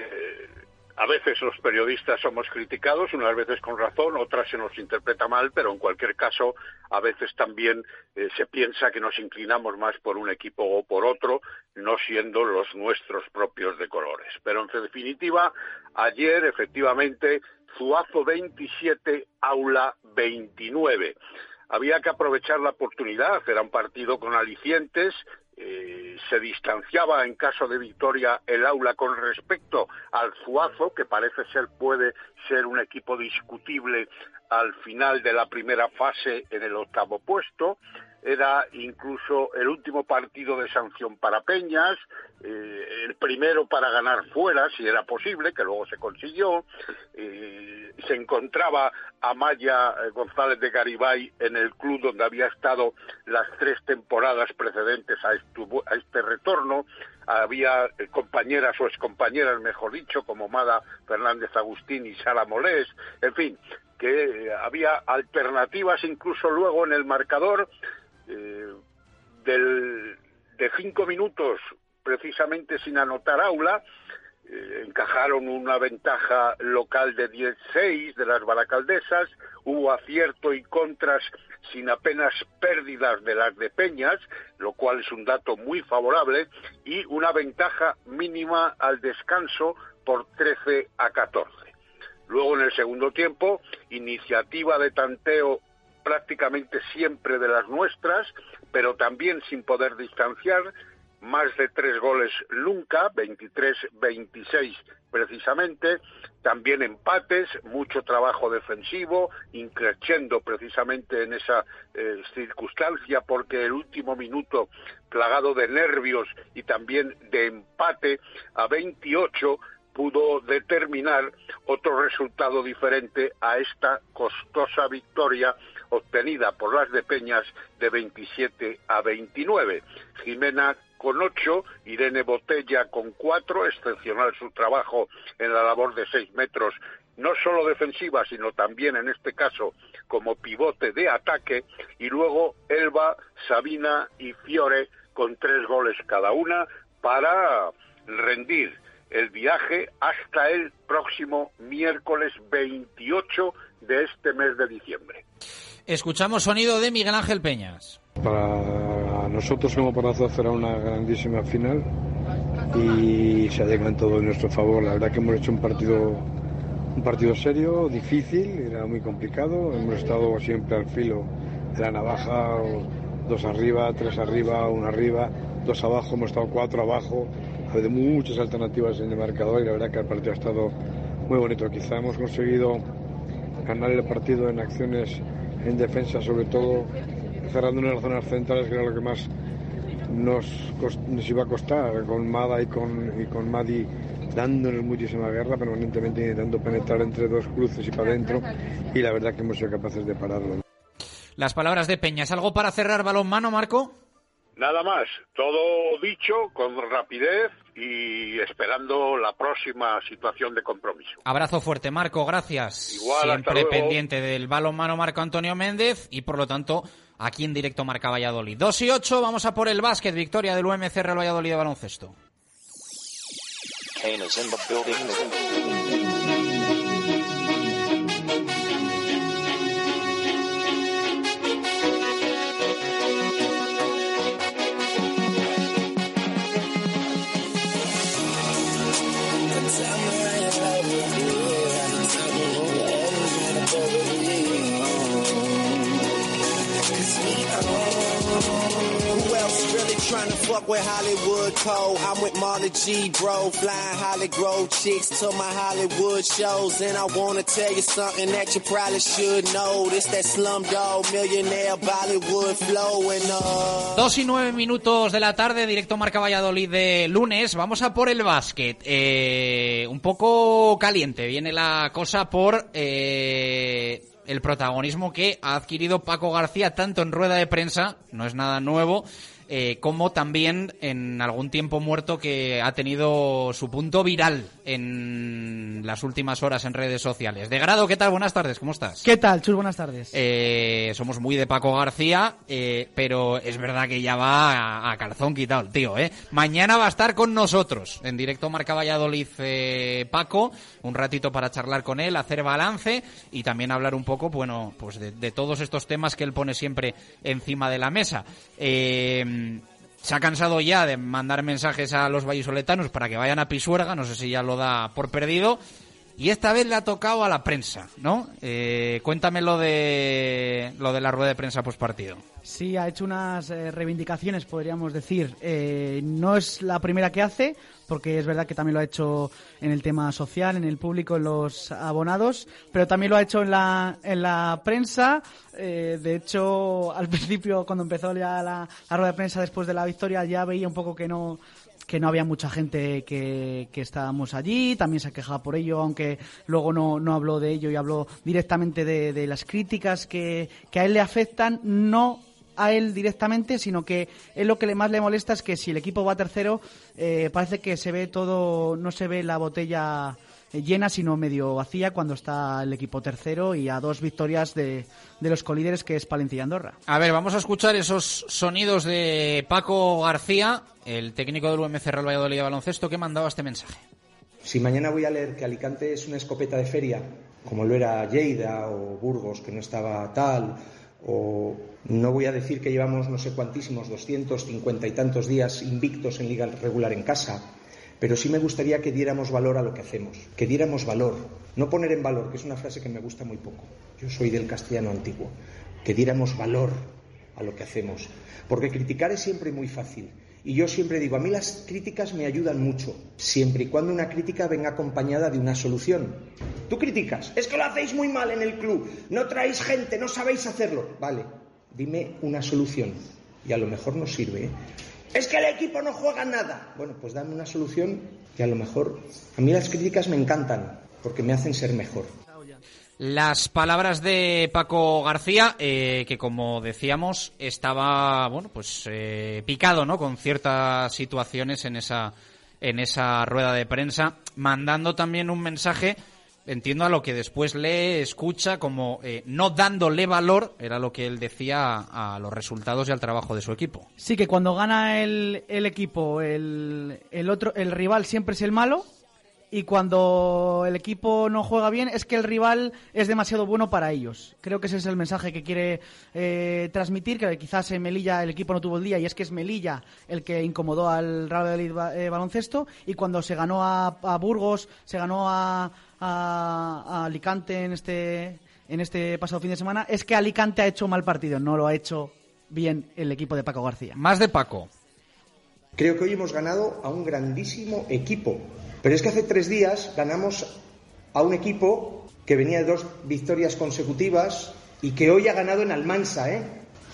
a veces los periodistas somos criticados, unas veces con razón, otras se nos interpreta mal, pero en cualquier caso a veces también eh, se piensa que nos inclinamos más por un equipo o por otro, no siendo los nuestros propios de colores. Pero en definitiva, ayer efectivamente Zuazo 27, Aula 29 había que aprovechar la oportunidad, era un partido con alicientes, eh, se distanciaba en caso de victoria el aula con respecto al Zuazo, que parece ser puede ser un equipo discutible al final de la primera fase en el octavo puesto era incluso el último partido de sanción para Peñas, eh, el primero para ganar fuera, si era posible, que luego se consiguió. Eh, se encontraba Amaya eh, González de Garibay en el club donde había estado las tres temporadas precedentes a, a este retorno. Había compañeras o excompañeras, mejor dicho, como Mada Fernández Agustín y Sara Molés. En fin, que había alternativas incluso luego en el marcador eh, del, de cinco minutos precisamente sin anotar aula, eh, encajaron una ventaja local de 16 de las baracaldesas, hubo acierto y contras sin apenas pérdidas de las de Peñas, lo cual es un dato muy favorable, y una ventaja mínima al descanso por 13 a 14. Luego en el segundo tiempo, iniciativa de tanteo prácticamente siempre de las nuestras, pero también sin poder distanciar, más de tres goles nunca, 23-26 precisamente, también empates, mucho trabajo defensivo, increciendo precisamente en esa eh, circunstancia, porque el último minuto plagado de nervios y también de empate a 28 pudo determinar otro resultado diferente a esta costosa victoria obtenida por las de Peñas de 27 a 29. Jimena con 8, Irene Botella con 4, excepcional su trabajo en la labor de 6 metros, no solo defensiva, sino también en este caso como pivote de ataque, y luego Elba, Sabina y Fiore con tres goles cada una para rendir el viaje hasta el próximo miércoles 28 de este mes de diciembre. Escuchamos sonido de Miguel Ángel Peñas. Para nosotros como para será una grandísima final y se en todo en nuestro favor. La verdad que hemos hecho un partido un partido serio, difícil, era muy complicado. Hemos estado siempre al filo de la navaja, dos arriba, tres arriba, uno arriba, dos abajo, hemos estado cuatro abajo. Ha habido muchas alternativas en el marcador y la verdad que el partido ha estado muy bonito. Quizá hemos conseguido ganar el partido en acciones en defensa, sobre todo cerrando en las zonas centrales, que era lo que más nos, nos iba a costar, con Mada y con, y con Madi dándonos muchísima guerra, permanentemente intentando penetrar entre dos cruces y para adentro, y la verdad que hemos sido capaces de pararlo. Las palabras de Peñas. ¿Algo para cerrar balón mano, Marco? Nada más, todo dicho con rapidez y esperando la próxima situación de compromiso. Abrazo fuerte, Marco, gracias. Igual, Siempre pendiente del balonmano Marco Antonio Méndez y por lo tanto aquí en directo Marca Valladolid. 2 y 8, vamos a por el básquet, victoria del UMC Real Valladolid de baloncesto. Fuck. Dos y nueve minutos de la tarde, directo Marca Valladolid de lunes. Vamos a por el básquet. Eh, un poco caliente viene la cosa por... Eh, el protagonismo que ha adquirido Paco García tanto en rueda de prensa, no es nada nuevo, eh, como también en algún tiempo muerto que ha tenido su punto viral en las últimas horas en redes sociales. De grado, ¿qué tal? Buenas tardes, ¿cómo estás? ¿Qué tal, Chus? Buenas tardes. Eh, somos muy de Paco García, eh, pero es verdad que ya va a, a calzón quitado el tío, ¿eh? Mañana va a estar con nosotros, en directo Marca Valladolid eh, Paco, un ratito para charlar con él, hacer balance y también hablar un poco, bueno, pues de, de todos estos temas que él pone siempre encima de la mesa. Eh, se ha cansado ya de mandar mensajes a los vallisoletanos para que vayan a Pisuerga, no sé si ya lo da por perdido. Y esta vez le ha tocado a la prensa, ¿no? Eh, cuéntame lo de, lo de la rueda de prensa postpartido. Sí, ha hecho unas eh, reivindicaciones, podríamos decir. Eh, no es la primera que hace, porque es verdad que también lo ha hecho en el tema social, en el público, en los abonados, pero también lo ha hecho en la, en la prensa. Eh, de hecho, al principio, cuando empezó ya la, rueda de prensa después de la victoria, ya veía un poco que no que no había mucha gente que, que estábamos allí, también se quejaba por ello, aunque luego no, no habló de ello y habló directamente de, de las críticas que, que a él le afectan, no a él directamente, sino que él lo que le más le molesta es que si el equipo va tercero, eh, parece que se ve todo, no se ve la botella eh, llena, sino medio vacía cuando está el equipo tercero y a dos victorias de, de los colíderes que es Palencia y Andorra. A ver, vamos a escuchar esos sonidos de Paco García, el técnico del UMC Real Valladolid de baloncesto, que mandaba este mensaje. Si mañana voy a leer que Alicante es una escopeta de feria, como lo era Lleida o Burgos, que no estaba tal, o no voy a decir que llevamos no sé cuantísimos, 250 y tantos días invictos en liga regular en casa, pero sí me gustaría que diéramos valor a lo que hacemos, que diéramos valor, no poner en valor, que es una frase que me gusta muy poco, yo soy del castellano antiguo, que diéramos valor a lo que hacemos, porque criticar es siempre muy fácil. Y yo siempre digo, a mí las críticas me ayudan mucho, siempre y cuando una crítica venga acompañada de una solución. Tú criticas, es que lo hacéis muy mal en el club, no traéis gente, no sabéis hacerlo. Vale, dime una solución y a lo mejor nos sirve. ¿eh? Es que el equipo no juega nada. Bueno, pues dame una solución y a lo mejor a mí las críticas me encantan porque me hacen ser mejor. Las palabras de Paco García, eh, que como decíamos estaba, bueno, pues eh, picado, ¿no? Con ciertas situaciones en esa en esa rueda de prensa, mandando también un mensaje, entiendo a lo que después lee, escucha, como eh, no dándole valor, era lo que él decía a, a los resultados y al trabajo de su equipo. Sí, que cuando gana el, el equipo, el, el otro, el rival siempre es el malo. Y cuando el equipo no juega bien es que el rival es demasiado bueno para ellos. Creo que ese es el mensaje que quiere eh, transmitir, que quizás en Melilla el equipo no tuvo el día y es que es Melilla el que incomodó al Real Valladolid eh, baloncesto y cuando se ganó a, a Burgos, se ganó a, a, a Alicante en este, en este pasado fin de semana, es que Alicante ha hecho mal partido, no lo ha hecho bien el equipo de Paco García. Más de Paco. Creo que hoy hemos ganado a un grandísimo equipo. Pero es que hace tres días ganamos a un equipo que venía de dos victorias consecutivas y que hoy ha ganado en Almansa, ¿eh?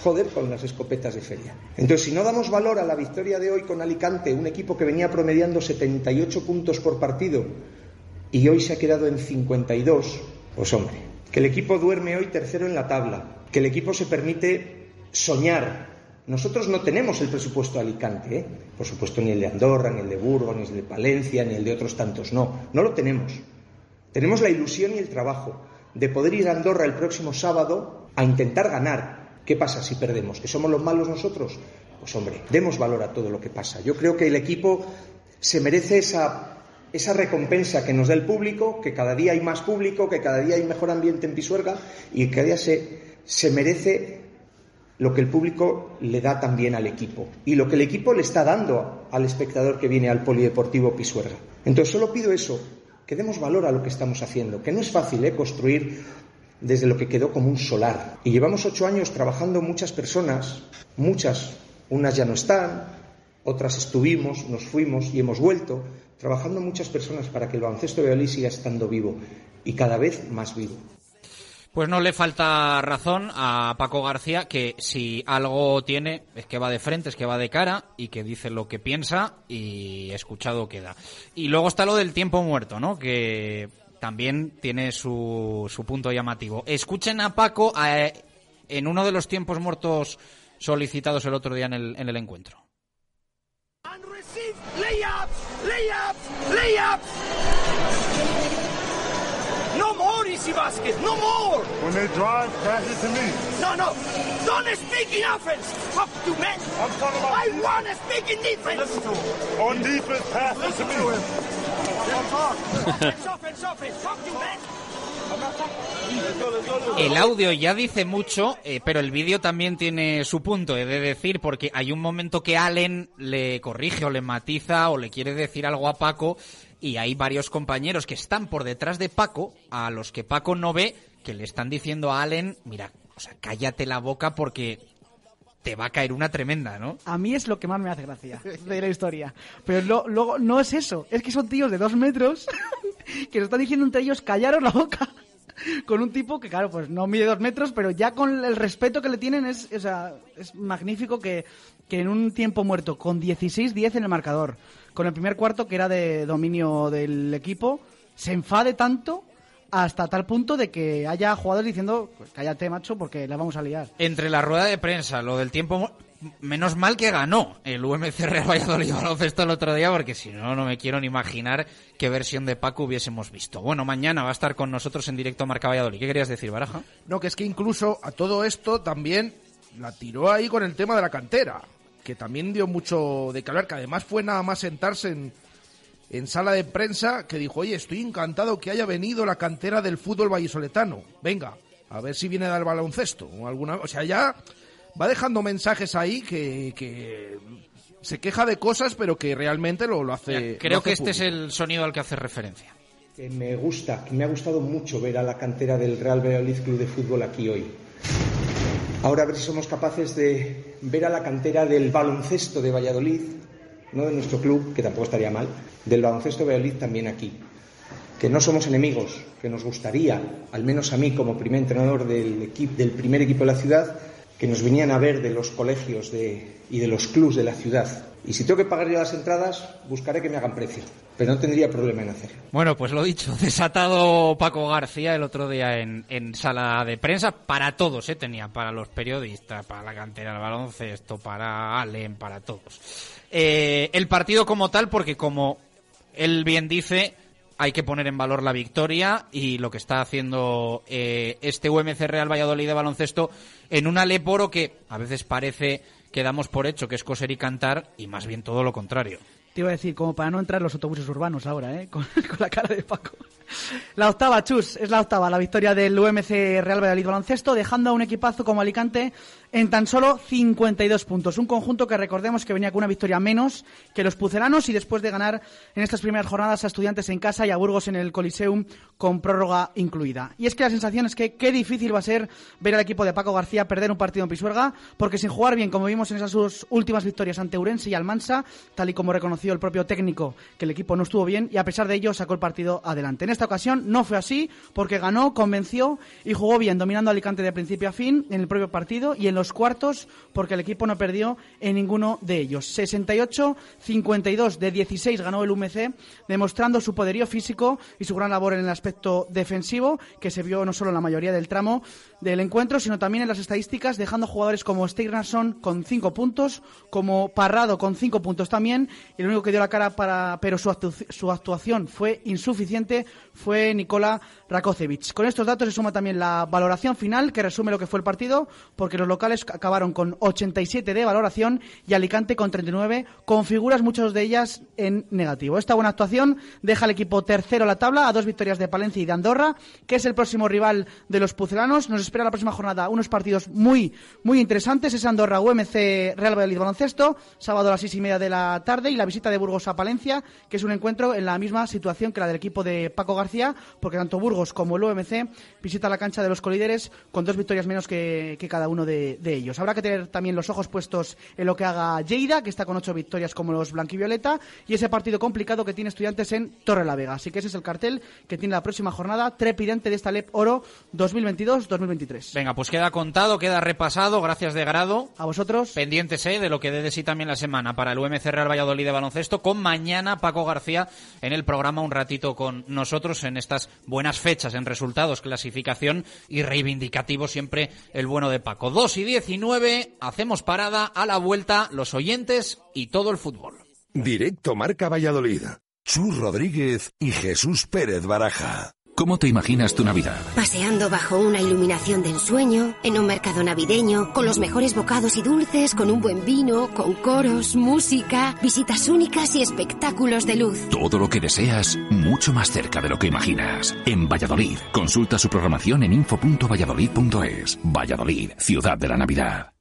Joder, con las escopetas de feria. Entonces, si no damos valor a la victoria de hoy con Alicante, un equipo que venía promediando 78 puntos por partido y hoy se ha quedado en 52, pues hombre, que el equipo duerme hoy tercero en la tabla, que el equipo se permite soñar, nosotros no tenemos el presupuesto de Alicante, ¿eh? por supuesto ni el de Andorra, ni el de Burgos, ni el de Palencia, ni el de otros tantos, no, no lo tenemos. Tenemos la ilusión y el trabajo de poder ir a Andorra el próximo sábado a intentar ganar. ¿Qué pasa si perdemos? ¿Que somos los malos nosotros? Pues hombre, demos valor a todo lo que pasa. Yo creo que el equipo se merece esa, recompensa que nos da el público, que cada día hay más público, que cada día hay mejor ambiente en Pisuerga y que cada día se merece lo que el público le da también al equipo y lo que el equipo le está dando al espectador que viene al Polideportivo Pisuerga. Entonces solo pido eso, que demos valor a lo que estamos haciendo, que no es fácil ¿eh? construir desde lo que quedó como un solar. Y llevamos ocho años trabajando muchas personas, muchas, unas ya no están, otras estuvimos, nos fuimos y hemos vuelto, trabajando muchas personas para que el baloncesto de Valladolid siga estando vivo y cada vez más vivo. Pues no le falta razón a Paco García que si algo tiene es que va de frente, es que va de cara y que dice lo que piensa y escuchado queda. Y luego está lo del tiempo muerto, ¿no? Que también tiene su, su punto llamativo. Escuchen a Paco en uno de los tiempos muertos solicitados el otro día en el, en el encuentro. No more, Easy Basket! No more! When they drive, pass it to me. No, no! Don't speak in offense! Fuck you, man! I'm talking about I want to speak in defense! Listen to him. On defense, pass it to me. offense, offense, offense! Fuck you, man! El audio ya dice mucho, eh, pero el vídeo también tiene su punto, he de decir, porque hay un momento que Allen le corrige o le matiza o le quiere decir algo a Paco y hay varios compañeros que están por detrás de Paco, a los que Paco no ve, que le están diciendo a Allen, mira, o sea, cállate la boca porque te va a caer una tremenda, ¿no? A mí es lo que más me hace gracia de la historia. Pero lo- luego no es eso, es que son tíos de dos metros que se están diciendo entre ellos callaros la boca. Con un tipo que, claro, pues no mide dos metros, pero ya con el respeto que le tienen es, o sea, es magnífico que, que en un tiempo muerto, con 16-10 en el marcador, con el primer cuarto que era de dominio del equipo, se enfade tanto hasta tal punto de que haya jugadores diciendo, pues cállate, macho, porque la vamos a liar. Entre la rueda de prensa, lo del tiempo, menos mal que ganó el UMC Real Valladolid baloncesto el otro día, porque si no, no me quiero ni imaginar qué versión de Paco hubiésemos visto. Bueno, mañana va a estar con nosotros en directo Marca Valladolid. ¿Qué querías decir, Baraja? No, que es que incluso a todo esto también la tiró ahí con el tema de la cantera, que también dio mucho de hablar, que además fue nada más sentarse en, en sala de prensa, que dijo, oye, estoy encantado que haya venido la cantera del fútbol vallisoletano. Venga, a ver si viene del baloncesto. O, alguna, o sea, ya va dejando mensajes ahí que, que se queja de cosas, pero que realmente lo, lo hace. Creo hace que este es el sonido al que hace referencia. que me gusta, que me ha gustado mucho ver a la cantera del Real Valladolid Club de Fútbol aquí hoy. Ahora a ver si somos capaces de ver a la cantera del baloncesto de Valladolid, no de nuestro club, que tampoco estaría mal, del baloncesto de Valladolid también aquí. Que no somos enemigos, que nos gustaría, al menos a mí como primer entrenador del, equi- del primer equipo de la ciudad, que nos vinieran a ver de los colegios de- y de los clubs de la ciudad. Y si tengo que pagar yo las entradas, buscaré que me hagan precio, pero no tendría problema en hacerlo. Bueno, pues lo dicho, desatado Paco García el otro día en, sala de prensa para todos, ¿eh? tenía para los periodistas, para la cantera del baloncesto, para Allen, para todos. Eh, el partido como tal, porque como él bien dice, hay que poner en valor la victoria y lo que está haciendo eh, este UMC Real Valladolid de baloncesto en un Aleporo que a veces parece que damos por hecho que es coser y cantar y más bien todo lo contrario. Te iba a decir, como para no entrar en los autobuses urbanos ahora, ¿eh? Con, con la cara de Paco. La octava, Chus, es la octava, la victoria del UMC Real Valladolid Baloncesto, dejando a un equipazo como Alicante en tan solo 52 puntos. Un conjunto que recordemos que venía con una victoria menos que los pucelanos y después de ganar en estas primeras jornadas a estudiantes en casa y a Burgos en el Coliseum con prórroga incluida. Y es que la sensación es que qué difícil va a ser ver al equipo de Paco García perder un partido en Pisuerga, porque sin jugar bien, como vimos en esas sus últimas victorias ante Urense y Almansa, tal y como reconoció el propio técnico que el equipo no estuvo bien y a pesar de ello sacó el partido adelante. En esta ocasión no fue así, porque ganó, convenció y jugó bien, dominando Alicante de principio a fin en el propio partido y en los cuartos, porque el equipo no perdió en ninguno de ellos. 68-52 de 16 ganó el UMC, demostrando su poderío físico y su gran labor en el aspecto defensivo, que se vio no solo en la mayoría del tramo del encuentro, sino también en las estadísticas, dejando jugadores como Steignason con 5 puntos, como Parrado con 5 puntos también, y el único que dio la cara para, pero su, su actuación fue insuficiente, fue Nikola Rakocevic. Con estos datos se suma también la valoración final, que resume lo que fue el partido, porque los locales acabaron con 87 de valoración y Alicante con 39, con figuras muchas de ellas en negativo. Esta buena actuación deja al equipo tercero en la tabla, a dos victorias de Palencia y de Andorra, que es el próximo rival de los pucelanos. Nos espera la próxima jornada unos partidos muy, muy interesantes. Es Andorra UMC Real Valladolid Baloncesto, sábado a las seis y media de la tarde, y la visita de Burgos a Palencia, que es un encuentro en la misma situación que la del equipo de Paco García, porque tanto Burgos como el UMC visita la cancha de los colíderes con dos victorias menos que, que cada uno de, de ellos. Habrá que tener también los ojos puestos en lo que haga Lleida, que está con ocho victorias como los blanquivioleta, y ese partido complicado que tiene estudiantes en Torre la Vega. Así que ese es el cartel que tiene la próxima jornada trepidante de esta LEP Oro 2022-2023. Venga, pues queda contado, queda repasado, gracias de grado. A vosotros. Pendientes, ¿eh? De lo que dé de sí también la semana para el UMC Real Valladolid de baloncesto, con mañana Paco García en el programa un ratito con nosotros en estas buenas fechas, en resultados, clasificación y reivindicativo siempre el bueno de Paco. 2 y 19, hacemos parada a la vuelta, los oyentes y todo el fútbol. Directo Marca Valladolid. Chus Rodríguez y Jesús Pérez Baraja. ¿Cómo te imaginas tu Navidad? Paseando bajo una iluminación de ensueño, en un mercado navideño, con los mejores bocados y dulces, con un buen vino, con coros, música, visitas únicas y espectáculos de luz. Todo lo que deseas, mucho más cerca de lo que imaginas. En Valladolid, consulta su programación en info.valladolid.es. Valladolid, ciudad de la Navidad.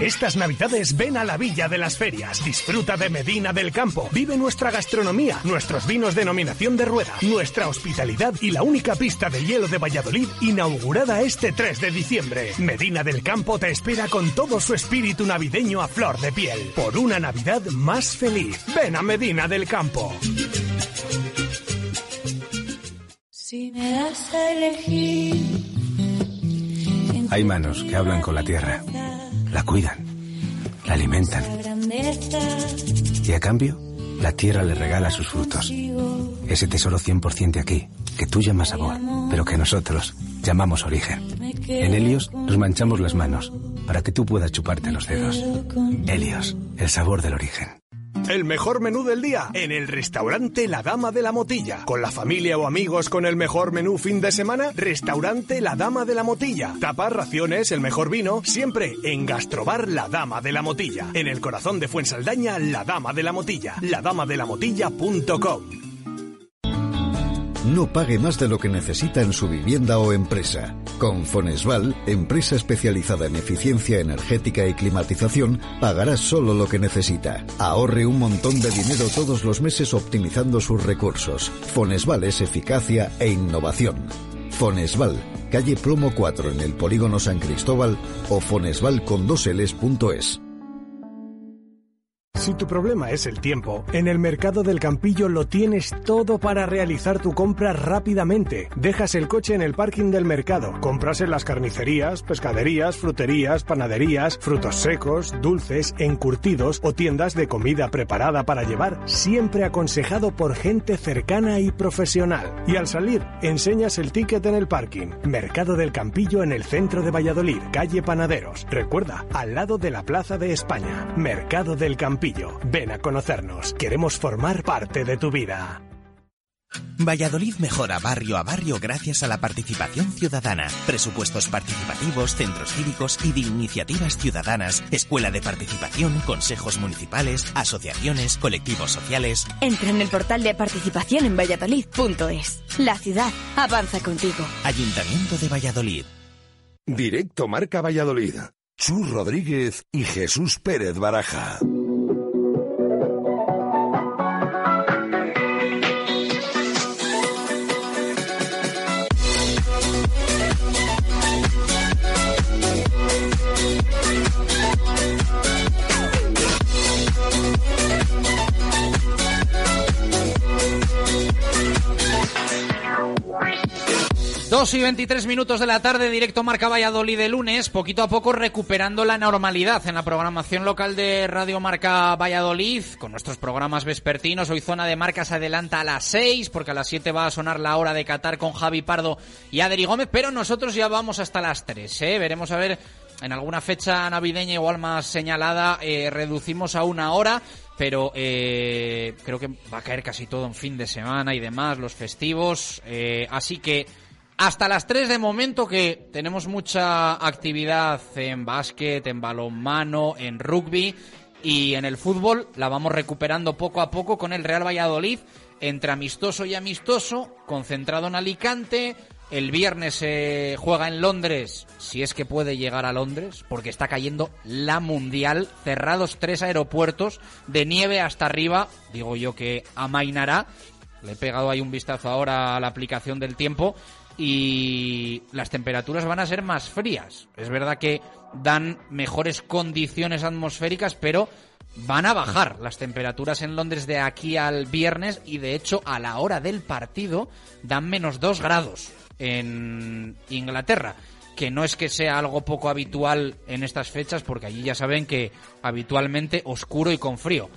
Estas navidades ven a la Villa de las Ferias. Disfruta de Medina del Campo. Vive nuestra gastronomía, nuestros vinos denominación de rueda, nuestra hospitalidad y la única pista de hielo de Valladolid inaugurada este 3 de diciembre. Medina del Campo te espera con todo su espíritu navideño a flor de piel. Por una Navidad más feliz. Ven a Medina del Campo. Si me das a elegir. Hay manos que hablan con la tierra, la cuidan, la alimentan y a cambio la tierra le regala sus frutos. Ese tesoro 100% de aquí, que tú llamas sabor, pero que nosotros llamamos origen. En Helios nos manchamos las manos para que tú puedas chuparte los dedos. Helios, el sabor del origen. El mejor menú del día en el restaurante La Dama de la Motilla. Con la familia o amigos con el mejor menú fin de semana, restaurante La Dama de la Motilla. Tapas, raciones, el mejor vino, siempre en Gastrobar La Dama de la Motilla. En el corazón de Fuensaldaña, La Dama de la Motilla. ladamadelamotilla.com. No pague más de lo que necesita en su vivienda o empresa. Con Fonesval, empresa especializada en eficiencia energética y climatización, pagará solo lo que necesita. Ahorre un montón de dinero todos los meses optimizando sus recursos. Fonesval es eficacia e innovación. Fonesval, calle Plomo 4 en el Polígono San Cristóbal o fonesval con dos. Si tu problema es el tiempo, en el mercado del Campillo lo tienes todo para realizar tu compra rápidamente. Dejas el coche en el parking del mercado, compras en las carnicerías, pescaderías, fruterías, panaderías, frutos secos, dulces, encurtidos o tiendas de comida preparada para llevar, siempre aconsejado por gente cercana y profesional. Y al salir, enseñas el ticket en el parking. Mercado del Campillo en el centro de Valladolid, calle Panaderos. Recuerda, al lado de la Plaza de España. Mercado del Campillo. Ven a conocernos. Queremos formar parte de tu vida. Valladolid mejora barrio a barrio gracias a la participación ciudadana, presupuestos participativos, centros cívicos y de iniciativas ciudadanas, escuela de participación, consejos municipales, asociaciones, colectivos sociales. Entra en el portal de participación en valladolid.es. La ciudad avanza contigo. Ayuntamiento de Valladolid. Directo Marca Valladolid. Chus Rodríguez y Jesús Pérez Baraja. Dos y 23 minutos de la tarde, directo Marca Valladolid de lunes, poquito a poco recuperando la normalidad en la programación local de Radio Marca Valladolid, con nuestros programas vespertinos. Hoy Zona de Marca se adelanta a las 6, porque a las 7 va a sonar la hora de Qatar con Javi Pardo y Adri Gómez, pero nosotros ya vamos hasta las 3, ¿eh? Veremos a ver en alguna fecha navideña igual más señalada, eh, reducimos a una hora pero eh, creo que va a caer casi todo en fin de semana y demás, los festivos. Eh, así que hasta las 3 de momento que tenemos mucha actividad en básquet, en balonmano, en rugby y en el fútbol la vamos recuperando poco a poco con el Real Valladolid entre amistoso y amistoso, concentrado en Alicante. El viernes se juega en Londres, si es que puede llegar a Londres, porque está cayendo la mundial, cerrados tres aeropuertos, de nieve hasta arriba, digo yo que amainará. Le he pegado ahí un vistazo ahora a la aplicación del tiempo y las temperaturas van a ser más frías. Es verdad que dan mejores condiciones atmosféricas, pero van a bajar las temperaturas en Londres de aquí al viernes y de hecho a la hora del partido dan menos dos grados en Inglaterra que no es que sea algo poco habitual en estas fechas porque allí ya saben que habitualmente oscuro y con frío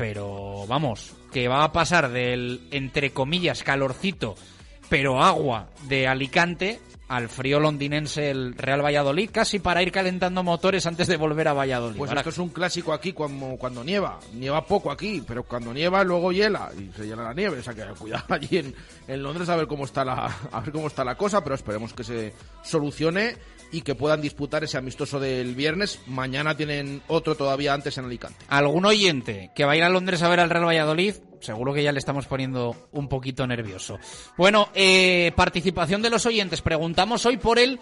pero vamos, que va a pasar del, entre comillas, calorcito, pero agua de Alicante al frío londinense el Real Valladolid, casi para ir calentando motores antes de volver a Valladolid. Pues esto es un clásico aquí cuando, cuando nieva. Nieva poco aquí, pero cuando nieva luego hiela y se llena la nieve. O sea que cuidado allí en, en Londres a ver cómo está la, a ver cómo está la cosa, pero esperemos que se solucione y que puedan disputar ese amistoso del viernes. Mañana tienen otro todavía antes en Alicante. ¿Algún oyente que va a ir a Londres a ver al Real Valladolid? Seguro que ya le estamos poniendo un poquito nervioso. Bueno, eh, participación de los oyentes. Preguntamos hoy por el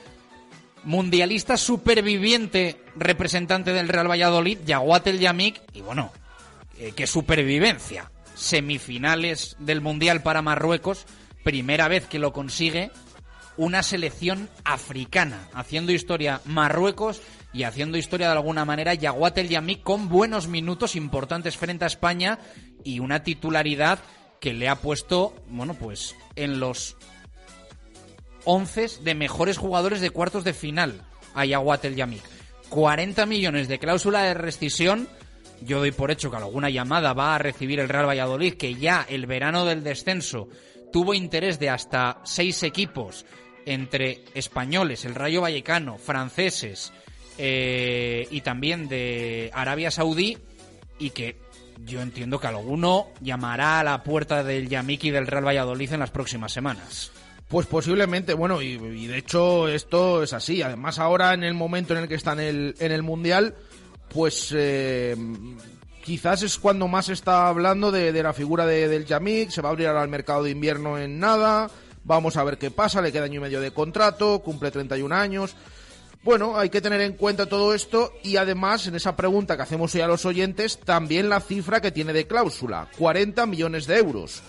mundialista superviviente representante del Real Valladolid, Yaguatel Yamik. Y bueno, eh, qué supervivencia. Semifinales del Mundial para Marruecos. Primera vez que lo consigue una selección africana, haciendo historia Marruecos y haciendo historia de alguna manera Yaguatel Yamik con buenos minutos importantes frente a España y una titularidad que le ha puesto, bueno, pues en los 11 de mejores jugadores de cuartos de final a Yaguatel Yamik. 40 millones de cláusula de rescisión. Yo doy por hecho que alguna llamada va a recibir el Real Valladolid, que ya el verano del descenso tuvo interés de hasta seis equipos entre españoles, el Rayo Vallecano, franceses eh, y también de Arabia Saudí y que yo entiendo que alguno llamará a la puerta del Yamiki del Real Valladolid en las próximas semanas. Pues posiblemente, bueno, y, de hecho esto es así. Además ahora en el momento en el que está en el, en el Mundial, pues eh, quizás es cuando más está hablando de, la figura de, del Yamik. Se va a abrir ahora el mercado de invierno en nada. Vamos a ver qué pasa, le queda año y medio de contrato, cumple 31 años. Bueno, hay que tener en cuenta todo esto y además en esa pregunta que hacemos hoy a los oyentes, también la cifra que tiene de cláusula, 40 millones de euros.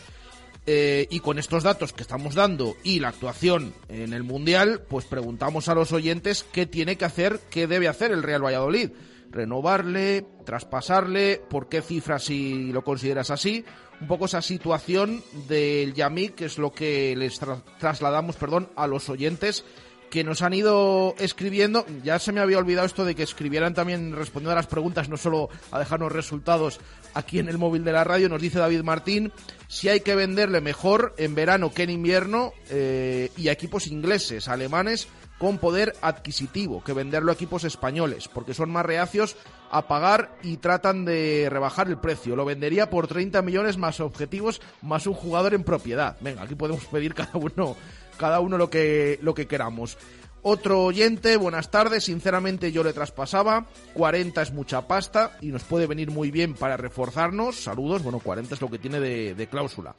Eh, y con estos datos que estamos dando y la actuación en el Mundial, pues preguntamos a los oyentes qué tiene que hacer, qué debe hacer el Real Valladolid. Renovarle, traspasarle, por qué cifra si lo consideras así, un poco esa situación del Yamik, que es lo que les trasladamos, perdón, a los oyentes que nos han ido escribiendo. Ya se me había olvidado esto de que escribieran también respondiendo a las preguntas, no solo a dejarnos resultados aquí en el móvil de la radio. Nos dice David Martín si hay que venderle mejor en verano que en invierno eh, y a equipos ingleses, alemanes con poder adquisitivo que venderlo a equipos españoles, porque son más reacios a pagar y tratan de rebajar el precio. Lo vendería por 30 millones más objetivos, más un jugador en propiedad. Venga, aquí podemos pedir cada uno, cada uno lo que, lo que queramos. Otro oyente, buenas tardes, sinceramente yo le traspasaba, 40 es mucha pasta y nos puede venir muy bien para reforzarnos, saludos, bueno, 40 es lo que tiene de, cláusula.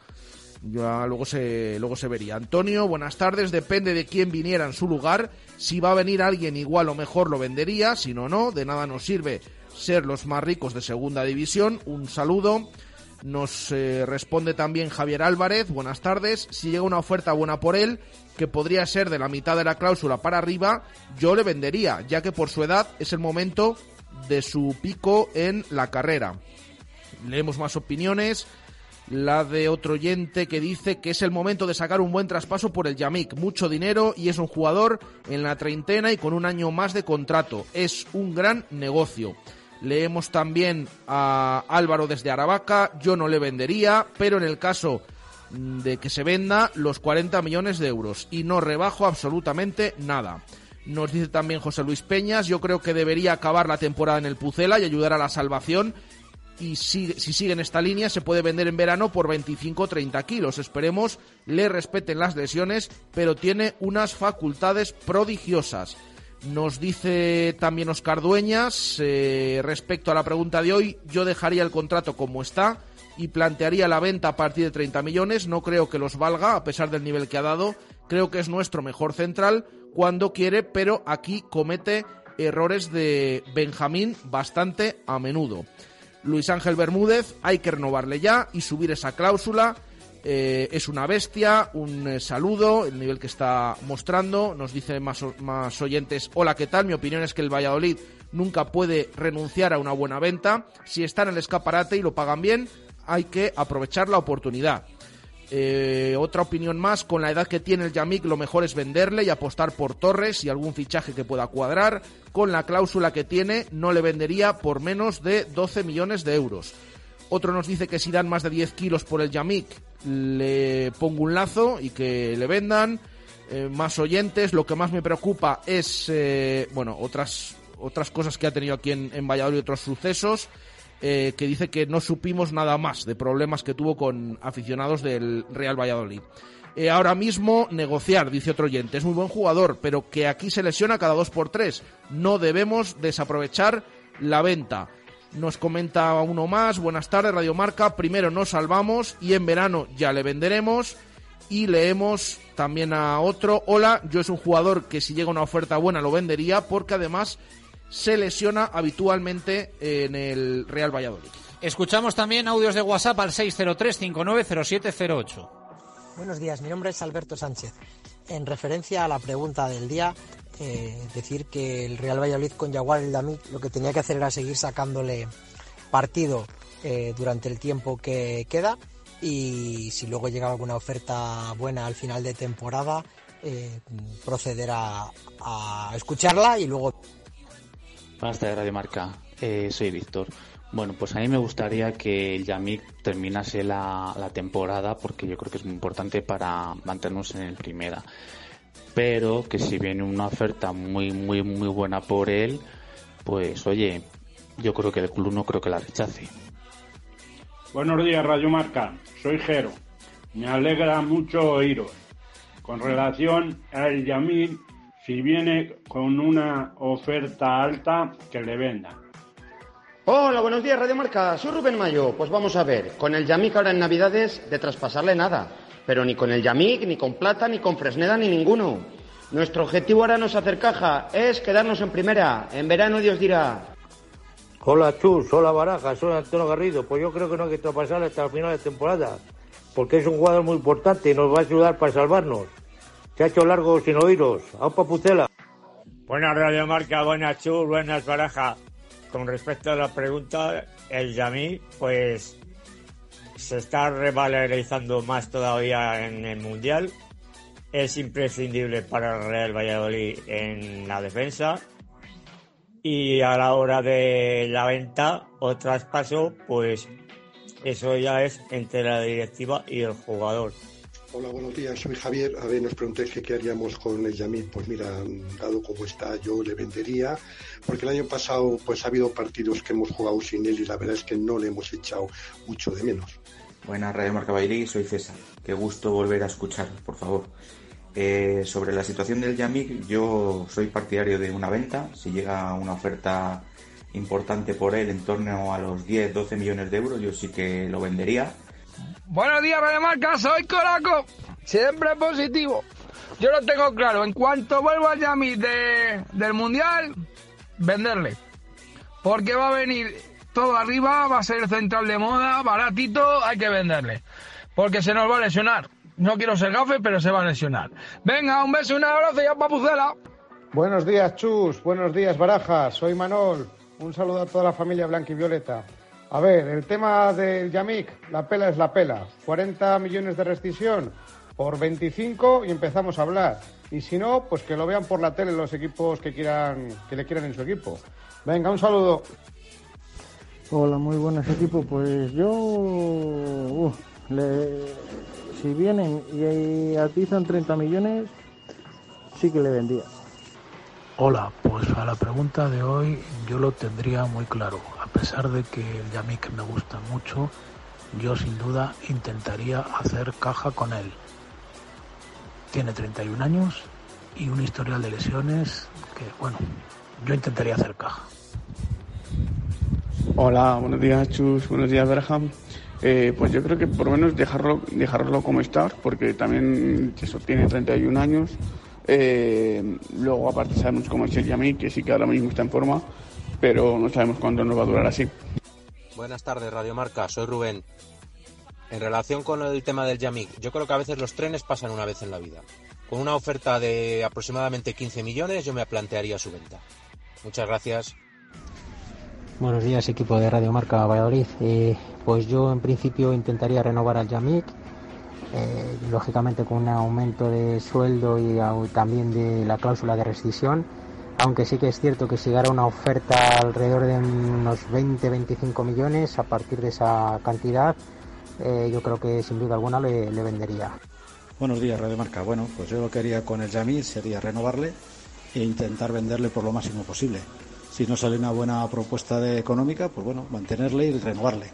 Ya luego se, luego se vería. Antonio, buenas tardes. Depende de quién viniera en su lugar. Si va a venir alguien igual o mejor lo vendería. Si no, no. De nada nos sirve ser los más ricos de segunda división. Un saludo. Nos eh, responde también Javier Álvarez. Buenas tardes. Si llega una oferta buena por él, que podría ser de la mitad de la cláusula para arriba, yo le vendería, ya que por su edad es el momento de su pico en la carrera. Leemos más opiniones la de otro oyente que dice que es el momento de sacar un buen traspaso por el Yamik. Mucho dinero y es un jugador en la treintena y con un año más de contrato. Es un gran negocio. Leemos también a Álvaro desde Aravaca. Yo no le vendería, pero en el caso de que se venda, los 40 millones de euros. Y no rebajo absolutamente nada. Nos dice también José Luis Peñas, yo creo que debería acabar la temporada en el Pucela y ayudar a la salvación y si, si sigue en esta línea se puede vender en verano por 25-30 kilos. Esperemos le respeten las lesiones, pero tiene unas facultades prodigiosas. Nos dice también Oscar Dueñas, eh, respecto a la pregunta de hoy, yo dejaría el contrato como está y plantearía la venta a partir de 30 millones. No creo que los valga, a pesar del nivel que ha dado. Creo que es nuestro mejor central cuando quiere, pero aquí comete errores de Benjamín bastante a menudo. Luis Ángel Bermúdez, hay que renovarle ya y subir esa cláusula. Eh, es una bestia, un eh, saludo, el nivel que está mostrando. Nos dice más, más oyentes, hola, ¿qué tal? Mi opinión es que el Valladolid nunca puede renunciar a una buena venta. Si está en el escaparate y lo pagan bien, hay que aprovechar la oportunidad. Eh, otra opinión más, con la edad que tiene el Yamik lo mejor es venderle y apostar por Torres y algún fichaje que pueda cuadrar. Con la cláusula que tiene no le vendería por menos de 12 millones de euros. Otro nos dice que si dan más de 10 kilos por el Yamik, le pongo un lazo y que le vendan. Eh, más oyentes. Lo que más me preocupa es, eh, bueno, otras, otras cosas que ha tenido aquí en, en Valladolid, otros sucesos. Eh, que dice que no supimos nada más de problemas que tuvo con aficionados del Real Valladolid. Eh, ahora mismo negociar, dice otro oyente, es muy buen jugador, pero que aquí se lesiona cada dos por tres. No debemos desaprovechar la venta. Nos comenta uno más, buenas tardes, Radio Marca, primero nos salvamos y en verano ya le venderemos. Y leemos también a otro, hola, yo es un jugador que si llega una oferta buena lo vendería porque además se lesiona habitualmente en el Real Valladolid. Escuchamos también audios de WhatsApp al 603-590708. Buenos días, mi nombre es Alberto Sánchez. En referencia a la pregunta del día, eh, decir que el Real Valladolid con Jaguar el Dami lo que tenía que hacer era seguir sacándole partido eh, durante el tiempo que queda y si luego llega alguna oferta buena al final de temporada, eh, proceder a, escucharla y luego Buenas tardes, Radio Marca. Soy Víctor. Bueno, pues a mí me gustaría que el Yamik terminase la, la, temporada porque yo creo que es muy importante para mantenernos en el primera. Pero que si viene una oferta muy, muy, muy buena por él, pues oye, yo creo que el club no creo que la rechace. Buenos días, Radio Marca. Soy Jero. Me alegra mucho oíros. Con relación al Yamik, si viene con una oferta alta, que le venda. Hola, buenos días, Radio Marca. Soy Rubén Mayo. Pues vamos a ver, con el Yamik ahora en Navidades, de traspasarle nada. Pero ni con el Yamik, ni con Plata, ni con Fresneda, ni ninguno. Nuestro objetivo ahora no es hacer caja, es quedarnos en primera. En verano Dios dirá. Hola Chus, hola Baraja, soy Antonio Garrido. Pues yo creo que no hay que traspasarle hasta el final de temporada. Porque es un jugador muy importante y nos va a ayudar para salvarnos. Se ha hecho largo sin oíros. ¡Aupa Pucela! Buenas Radio Marca, buenas Chus, buenas Baraja. Con respecto a la pregunta, el Yamí, pues se está revalorizando más todavía en el Mundial. Es imprescindible para el Real Valladolid en la defensa. Y a la hora de la venta o traspaso, pues eso ya es entre la directiva y el jugador. Hola, buenos días. Soy Javier. A ver, nos preguntéis qué haríamos con el Yamil. Pues mira, dado como está, yo le vendería, porque el año pasado pues ha habido partidos que hemos jugado sin él y la verdad es que no le hemos echado mucho de menos. Buenas, Radio Marca Bailí, soy César. Qué gusto volver a escuchar, por favor. Eh, sobre la situación del Yamik, yo soy partidario de una venta. Si llega una oferta importante por él en torno a los 10-12 millones de euros, yo sí que lo vendería. Buenos días, Radio Marca, soy Coraco. Siempre positivo. Yo lo tengo claro. En cuanto vuelva Yamik de, del Mundial, venderle. Porque va a venir todo arriba, va a ser central de moda, baratito, hay que venderle. Porque se nos va a lesionar. No quiero ser gafe, pero se va a lesionar. Venga, un beso, un abrazo y a papucela. Buenos días, Chus. Buenos días, Barajas. Soy Manol. Un saludo a toda la familia blanca y violeta. A ver, el tema del Yamik, la pela es la pela. 40 millones de rescisión por 25 y empezamos a hablar. Y si no, pues que lo vean por la tele los equipos que quieran que le quieran en su equipo. Venga, un saludo. Hola, muy buenas equipo. Pues yo, si vienen y atizan 30 millones, sí que le vendía. Hola, pues a la pregunta de hoy yo lo tendría muy claro. A pesar de que el Yamik me gusta mucho, yo sin duda intentaría hacer caja con él. Tiene 31 años y un historial de lesiones que, bueno, yo intentaría hacer caja. Hola, buenos días Chus, buenos días Berham. Eh, pues yo creo que por lo menos dejarlo, dejarlo como está, porque también eso tiene 31 años. Eh, luego aparte sabemos cómo es el Yami, que sí que ahora mismo está en forma, pero no sabemos cuándo nos va a durar así. Buenas tardes, Radio Marca, soy Rubén. En relación con el tema del Yamik, yo creo que a veces los trenes pasan una vez en la vida. Con una oferta de aproximadamente 15 millones, yo me plantearía su venta. Muchas gracias. Buenos días, equipo de Radio Marca Valladolid. Eh, pues yo en principio intentaría renovar al Yamik, eh, lógicamente con un aumento de sueldo y también de la cláusula de rescisión. aunque sí que es cierto que si llegara una oferta alrededor de unos 20-25 millones, a partir de esa cantidad, eh, yo creo que sin duda alguna le, vendería. Buenos días, Radio Marca. Bueno, pues yo lo que haría con el Yamil sería renovarle e intentar venderle por lo máximo posible. Si no sale una buena propuesta económica, pues bueno, mantenerle y renovarle.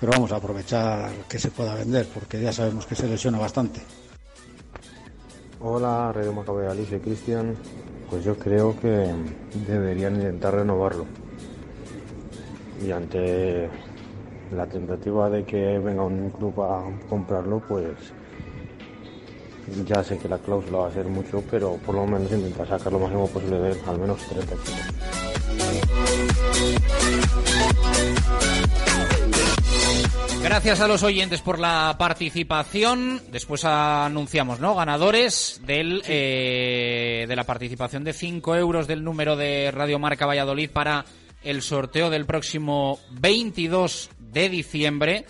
Pero vamos a aprovechar que se pueda vender, porque ya sabemos que se lesiona bastante. Hola, Radio Marca Valladolid, soy Cristian. Pues yo creo que deberían intentar renovarlo. Y ante la tentativa de que venga un club a comprarlo, pues ya sé que la cláusula va a ser mucho, pero por lo menos intentar sacar lo máximo posible de al menos 30 Gracias a los oyentes por la participación. Después anunciamos, ¿no? Ganadores del eh, de la participación de 5 euros del número de Radio Marca Valladolid para el sorteo del próximo 22 de diciembre.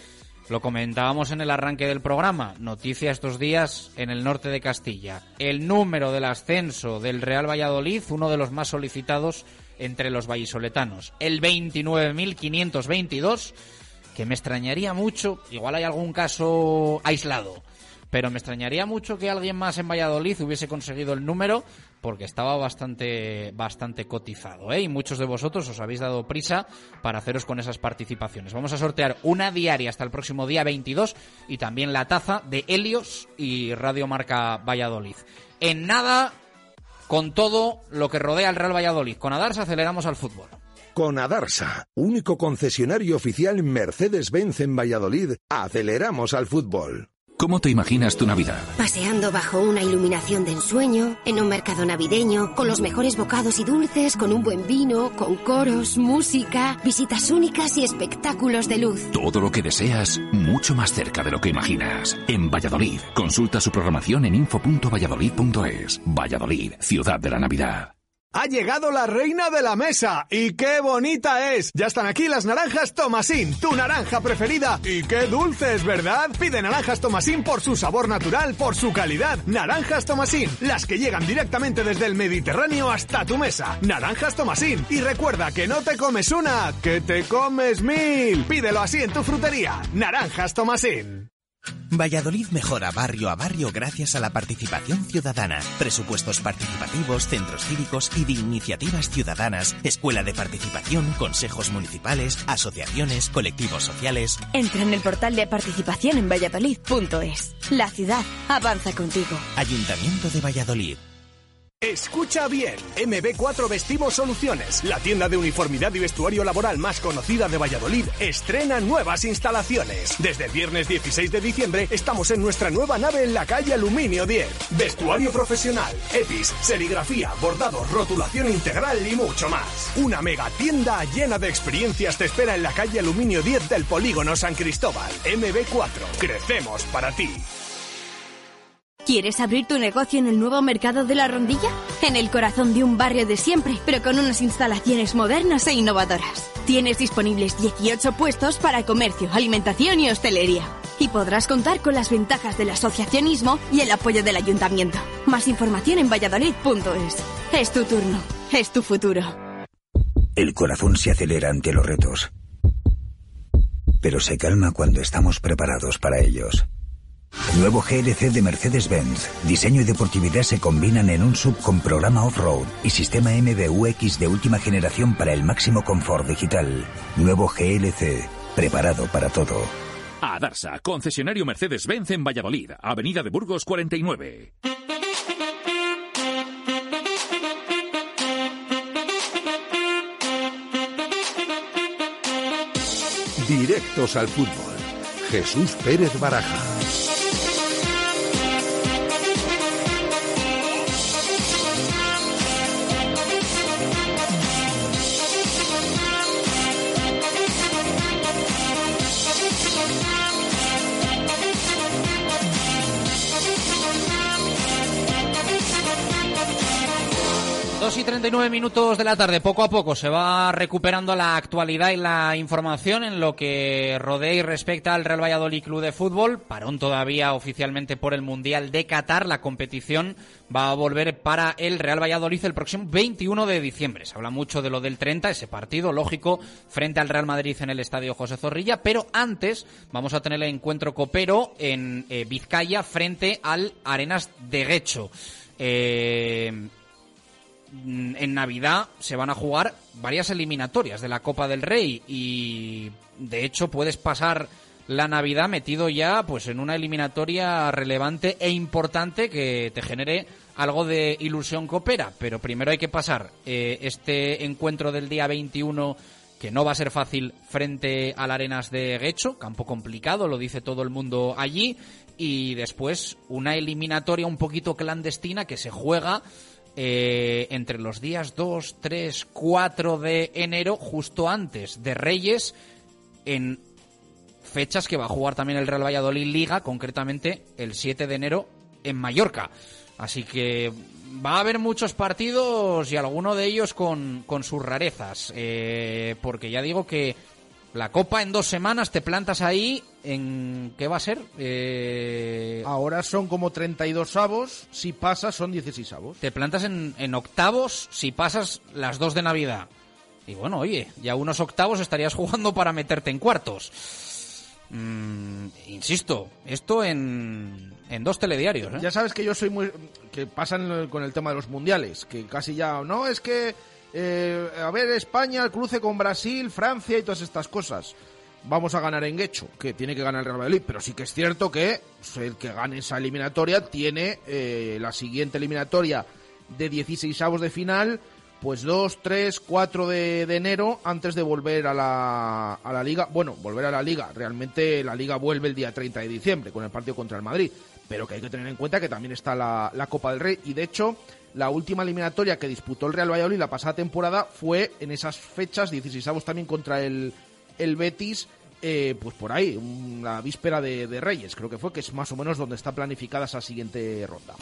Lo comentábamos en el arranque del programa. Noticia estos días en el norte de Castilla. El número del ascenso del Real Valladolid, uno de los más solicitados entre los vallisoletanos. El 29.522 que me extrañaría mucho, igual hay algún caso aislado, pero me extrañaría mucho que alguien más en Valladolid hubiese conseguido el número porque estaba bastante bastante cotizado, ¿eh? Y muchos de vosotros os habéis dado prisa para haceros con esas participaciones. Vamos a sortear una diaria hasta el próximo día 22 y también la taza de Helios y Radio Marca Valladolid. En nada con todo lo que rodea al Real Valladolid. Con Adarsa aceleramos al fútbol. Con Adarsa, único concesionario oficial Mercedes-Benz en Valladolid, aceleramos al fútbol. ¿Cómo te imaginas tu Navidad? Paseando bajo una iluminación de ensueño, en un mercado navideño, con los mejores bocados y dulces, con un buen vino, con coros, música, visitas únicas y espectáculos de luz. Todo lo que deseas, mucho más cerca de lo que imaginas. En Valladolid, consulta su programación en info.valladolid.es. Valladolid, ciudad de la Navidad. Ha llegado la reina de la mesa y qué bonita es. Ya están aquí las naranjas Tomasín, tu naranja preferida y qué dulces, ¿verdad? Pide naranjas Tomasín por su sabor natural, por su calidad. Naranjas Tomasín, las que llegan directamente desde el Mediterráneo hasta tu mesa. Naranjas Tomasín y recuerda que no te comes una, que te comes mil. Pídelo así en tu frutería. Naranjas Tomasín. Valladolid mejora barrio a barrio gracias a la participación ciudadana, presupuestos participativos, centros cívicos y de iniciativas ciudadanas, escuela de participación, consejos municipales, asociaciones, colectivos sociales. Entra en el portal de participación en valladolid.es. La ciudad avanza contigo. Ayuntamiento de Valladolid. Escucha bien, MB4 Vestimos Soluciones, la tienda de uniformidad y vestuario laboral más conocida de Valladolid, estrena nuevas instalaciones. Desde el viernes 16 de diciembre estamos en nuestra nueva nave en la calle Aluminio 10. Vestuario profesional, EPIs, serigrafía, bordados, rotulación integral y mucho más. Una mega tienda llena de experiencias te espera en la calle Aluminio 10 del Polígono San Cristóbal. MB4, crecemos para ti. ¿Quieres abrir tu negocio en el nuevo mercado de la Rondilla? En el corazón de un barrio de siempre, pero con unas instalaciones modernas e innovadoras. Tienes disponibles 18 puestos para comercio, alimentación y hostelería. Y podrás contar con las ventajas del asociacionismo y el apoyo del ayuntamiento. Más información en valladolid.es. Es tu turno, es tu futuro. El corazón se acelera ante los retos, pero se calma cuando estamos preparados para ellos. Nuevo GLC de Mercedes-Benz. Diseño y deportividad se combinan en un sub con programa off-road y sistema MBUX de última generación para el máximo confort digital. Nuevo GLC. Preparado para todo. A Darsa, concesionario Mercedes-Benz en Valladolid, Avenida de Burgos 49. Directos al fútbol. Jesús Pérez Baraja. Dos y 39 minutos de la tarde. Poco a poco se va recuperando la actualidad y la información en lo que rodea y respecta al Real Valladolid Club de Fútbol. Parón todavía oficialmente por el Mundial de Qatar. La competición va a volver para el Real Valladolid el próximo 21 de diciembre. Se habla mucho de lo del 30, ese partido lógico frente al Real Madrid en el Estadio José Zorrilla. Pero antes vamos a tener el encuentro copero en eh, Vizcaya frente al Arenas de Guecho. Eh, en Navidad se van a jugar varias eliminatorias de la Copa del Rey y de hecho puedes pasar la Navidad metido ya pues en una eliminatoria relevante e importante que te genere algo de ilusión coopera, pero primero hay que pasar eh, este encuentro del día 21 que no va a ser fácil frente al Arenas de Guecho, campo complicado, lo dice todo el mundo allí, y después una eliminatoria un poquito clandestina que se juega eh, entre los días 2, 3, 4 de enero, justo antes de Reyes, en fechas que va a jugar también el Real Valladolid Liga, concretamente el 7 de enero en Mallorca. Así que va a haber muchos partidos y alguno de ellos con, con sus rarezas, eh, porque ya digo que la Copa en dos semanas, te plantas ahí en... ¿Qué va a ser? Eh... Ahora son como 32 avos, si pasas son 16 avos. Te plantas en, en octavos si pasas las dos de Navidad. Y bueno, oye, ya unos octavos estarías jugando para meterte en cuartos. Mm, insisto, esto en, en dos telediarios. ¿eh? Ya sabes que yo soy muy... que pasan con el tema de los mundiales, que casi ya... No, es que eh, a ver, España, el cruce con Brasil, Francia y todas estas cosas. Vamos a ganar en Guecho, que tiene que ganar el Real Madrid, pero sí que es cierto que el que gane esa eliminatoria tiene eh, la siguiente eliminatoria de 16 avos de final, pues 2, 3, 4 de, enero antes de volver a la, a la liga. Bueno, volver a la liga. Realmente la liga vuelve el día 30 de diciembre con el partido contra el Madrid, pero que hay que tener en cuenta que también está la, la Copa del Rey y de hecho la última eliminatoria que disputó el Real Valladolid la pasada temporada fue en esas fechas, 16 avos también contra el, el Betis, eh, pues por ahí, la víspera de, Reyes, creo que fue, que es más o menos donde está planificada esa siguiente ronda.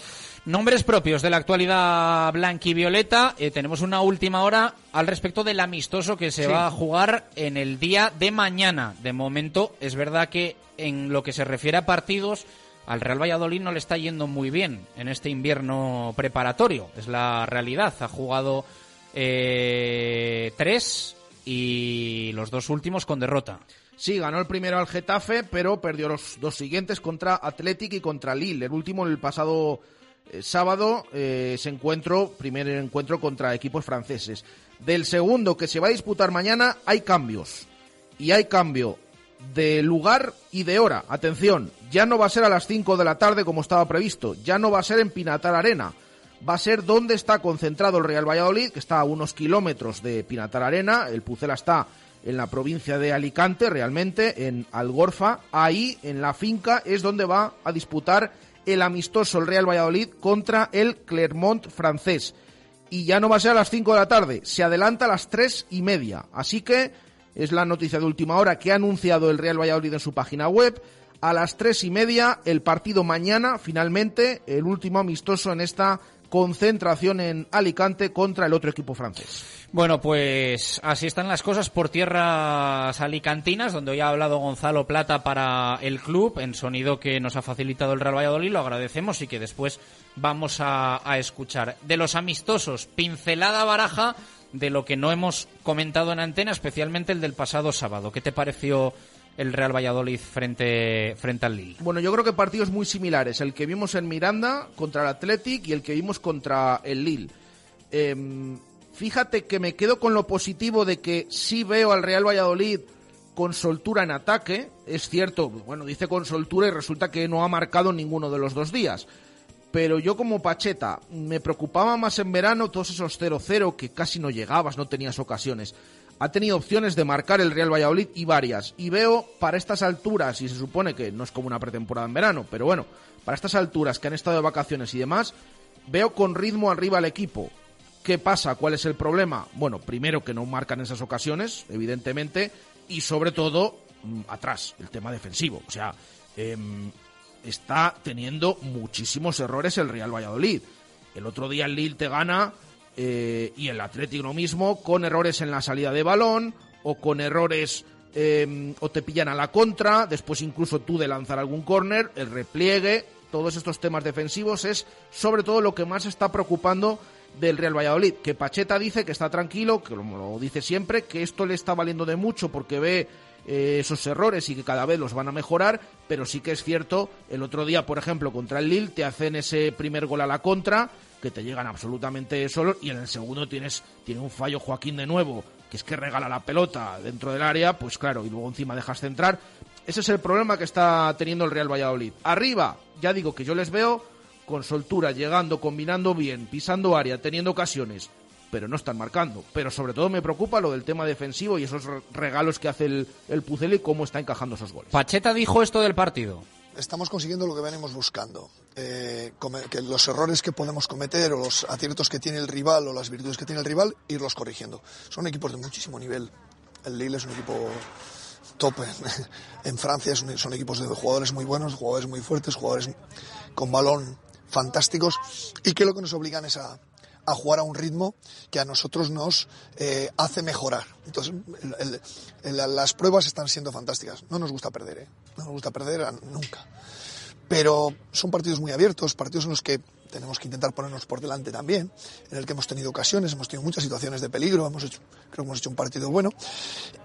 Nombres propios de la actualidad blanquivioleta. Eh, tenemos una última hora al respecto del amistoso que se va a jugar en el día de mañana. De momento, es verdad que en lo que se refiere a partidos, al Real Valladolid no le está yendo muy bien en este invierno preparatorio. Es la realidad. Ha jugado eh, tres y los dos últimos con derrota. Sí, ganó el primero al Getafe, pero perdió los dos siguientes contra Athletic y contra Lille. El último, el pasado eh, sábado, eh, se encuentro, primer encuentro contra equipos franceses. Del segundo que se va a disputar mañana hay cambios. Y hay cambio de lugar y de hora. Atención, ya no va a ser a las 5 de la tarde como estaba previsto, ya no va a ser en Pinatar Arena, va a ser donde está concentrado el Real Valladolid, que está a unos kilómetros de Pinatar Arena, el Pucela está en la provincia de Alicante, realmente, en Algorfa, ahí en la finca es donde va a disputar el amistoso el Real Valladolid contra el Clermont francés. Y ya no va a ser a las 5 de la tarde, se adelanta a las tres y media. Así que es la noticia de última hora que ha anunciado el Real Valladolid en su página web. A las tres y media, el partido mañana, finalmente, el último amistoso en esta concentración en Alicante contra el otro equipo francés. Bueno, pues así están las cosas por tierras alicantinas, donde hoy ha hablado Gonzalo Plata para el club, en sonido que nos ha facilitado el Real Valladolid, lo agradecemos y que después vamos a, a escuchar. De los amistosos, pincelada baraja de lo que no hemos comentado en antena, especialmente el del pasado sábado. ¿Qué te pareció el Real Valladolid frente, frente al Lille? Bueno, yo creo que partidos muy similares. El que vimos en Miranda contra el Athletic y el que vimos contra el Lille. Em, fíjate que me quedo con lo positivo de que sí veo al Real Valladolid con soltura en ataque. Es cierto, bueno, dice con soltura y resulta que no ha marcado ninguno de los dos días pero yo como Pacheta me preocupaba más en verano todos esos 0-0 que casi no llegabas, no tenías ocasiones. Ha tenido opciones de marcar el Real Valladolid y varias. Y veo para estas alturas, y se supone que no es como una pretemporada en verano, pero bueno, para estas alturas que han estado de vacaciones y demás, veo con ritmo arriba al equipo. ¿Qué pasa? ¿Cuál es el problema? Bueno, primero que no marcan esas ocasiones, evidentemente, y sobre todo mm, atrás, el tema defensivo. O sea, em, está teniendo muchísimos errores el Real Valladolid. El otro día el Lille te gana eh, y el Atlético lo mismo, con errores en la salida de balón o con errores eh, o te pillan a la contra, después incluso tú de lanzar algún córner, el repliegue, todos estos temas defensivos es sobre todo lo que más está preocupando del Real Valladolid, que Pacheta dice que está tranquilo, que lo, dice siempre, que esto le está valiendo de mucho porque ve eh, esos errores y que cada vez los van a mejorar, pero sí que es cierto, el otro día, por ejemplo, contra el Lille, te hacen ese primer gol a la contra, que te llegan absolutamente solos, y en el segundo tienes tiene un fallo Joaquín de nuevo, que es que regala la pelota dentro del área, pues claro, y luego encima dejas centrar. Ese es el problema que está teniendo el Real Valladolid. Arriba, ya digo que yo les veo con soltura, llegando, combinando bien, pisando área, teniendo ocasiones, pero no están marcando. Pero sobre todo me preocupa lo del tema defensivo y esos regalos que hace el, el Pucel y cómo está encajando esos goles. Pacheta dijo esto del partido. Estamos consiguiendo lo que venimos buscando. Eh, que los errores que podemos cometer o los aciertos que tiene el rival o las virtudes que tiene el rival, irlos corrigiendo. Son equipos de muchísimo nivel. El Lille es un equipo top en, Francia, son equipos de jugadores muy buenos, jugadores muy fuertes, jugadores con balón fantásticos y que lo que nos obligan es a, jugar a un ritmo que a nosotros nos eh, hace mejorar. Entonces, las pruebas están siendo fantásticas. No nos gusta perder, ¿eh? no nos gusta perder nunca. Pero son partidos muy abiertos, partidos en los que tenemos que intentar ponernos por delante también, en el que hemos tenido ocasiones, hemos tenido muchas situaciones de peligro, hemos hecho, creo que hemos hecho un partido bueno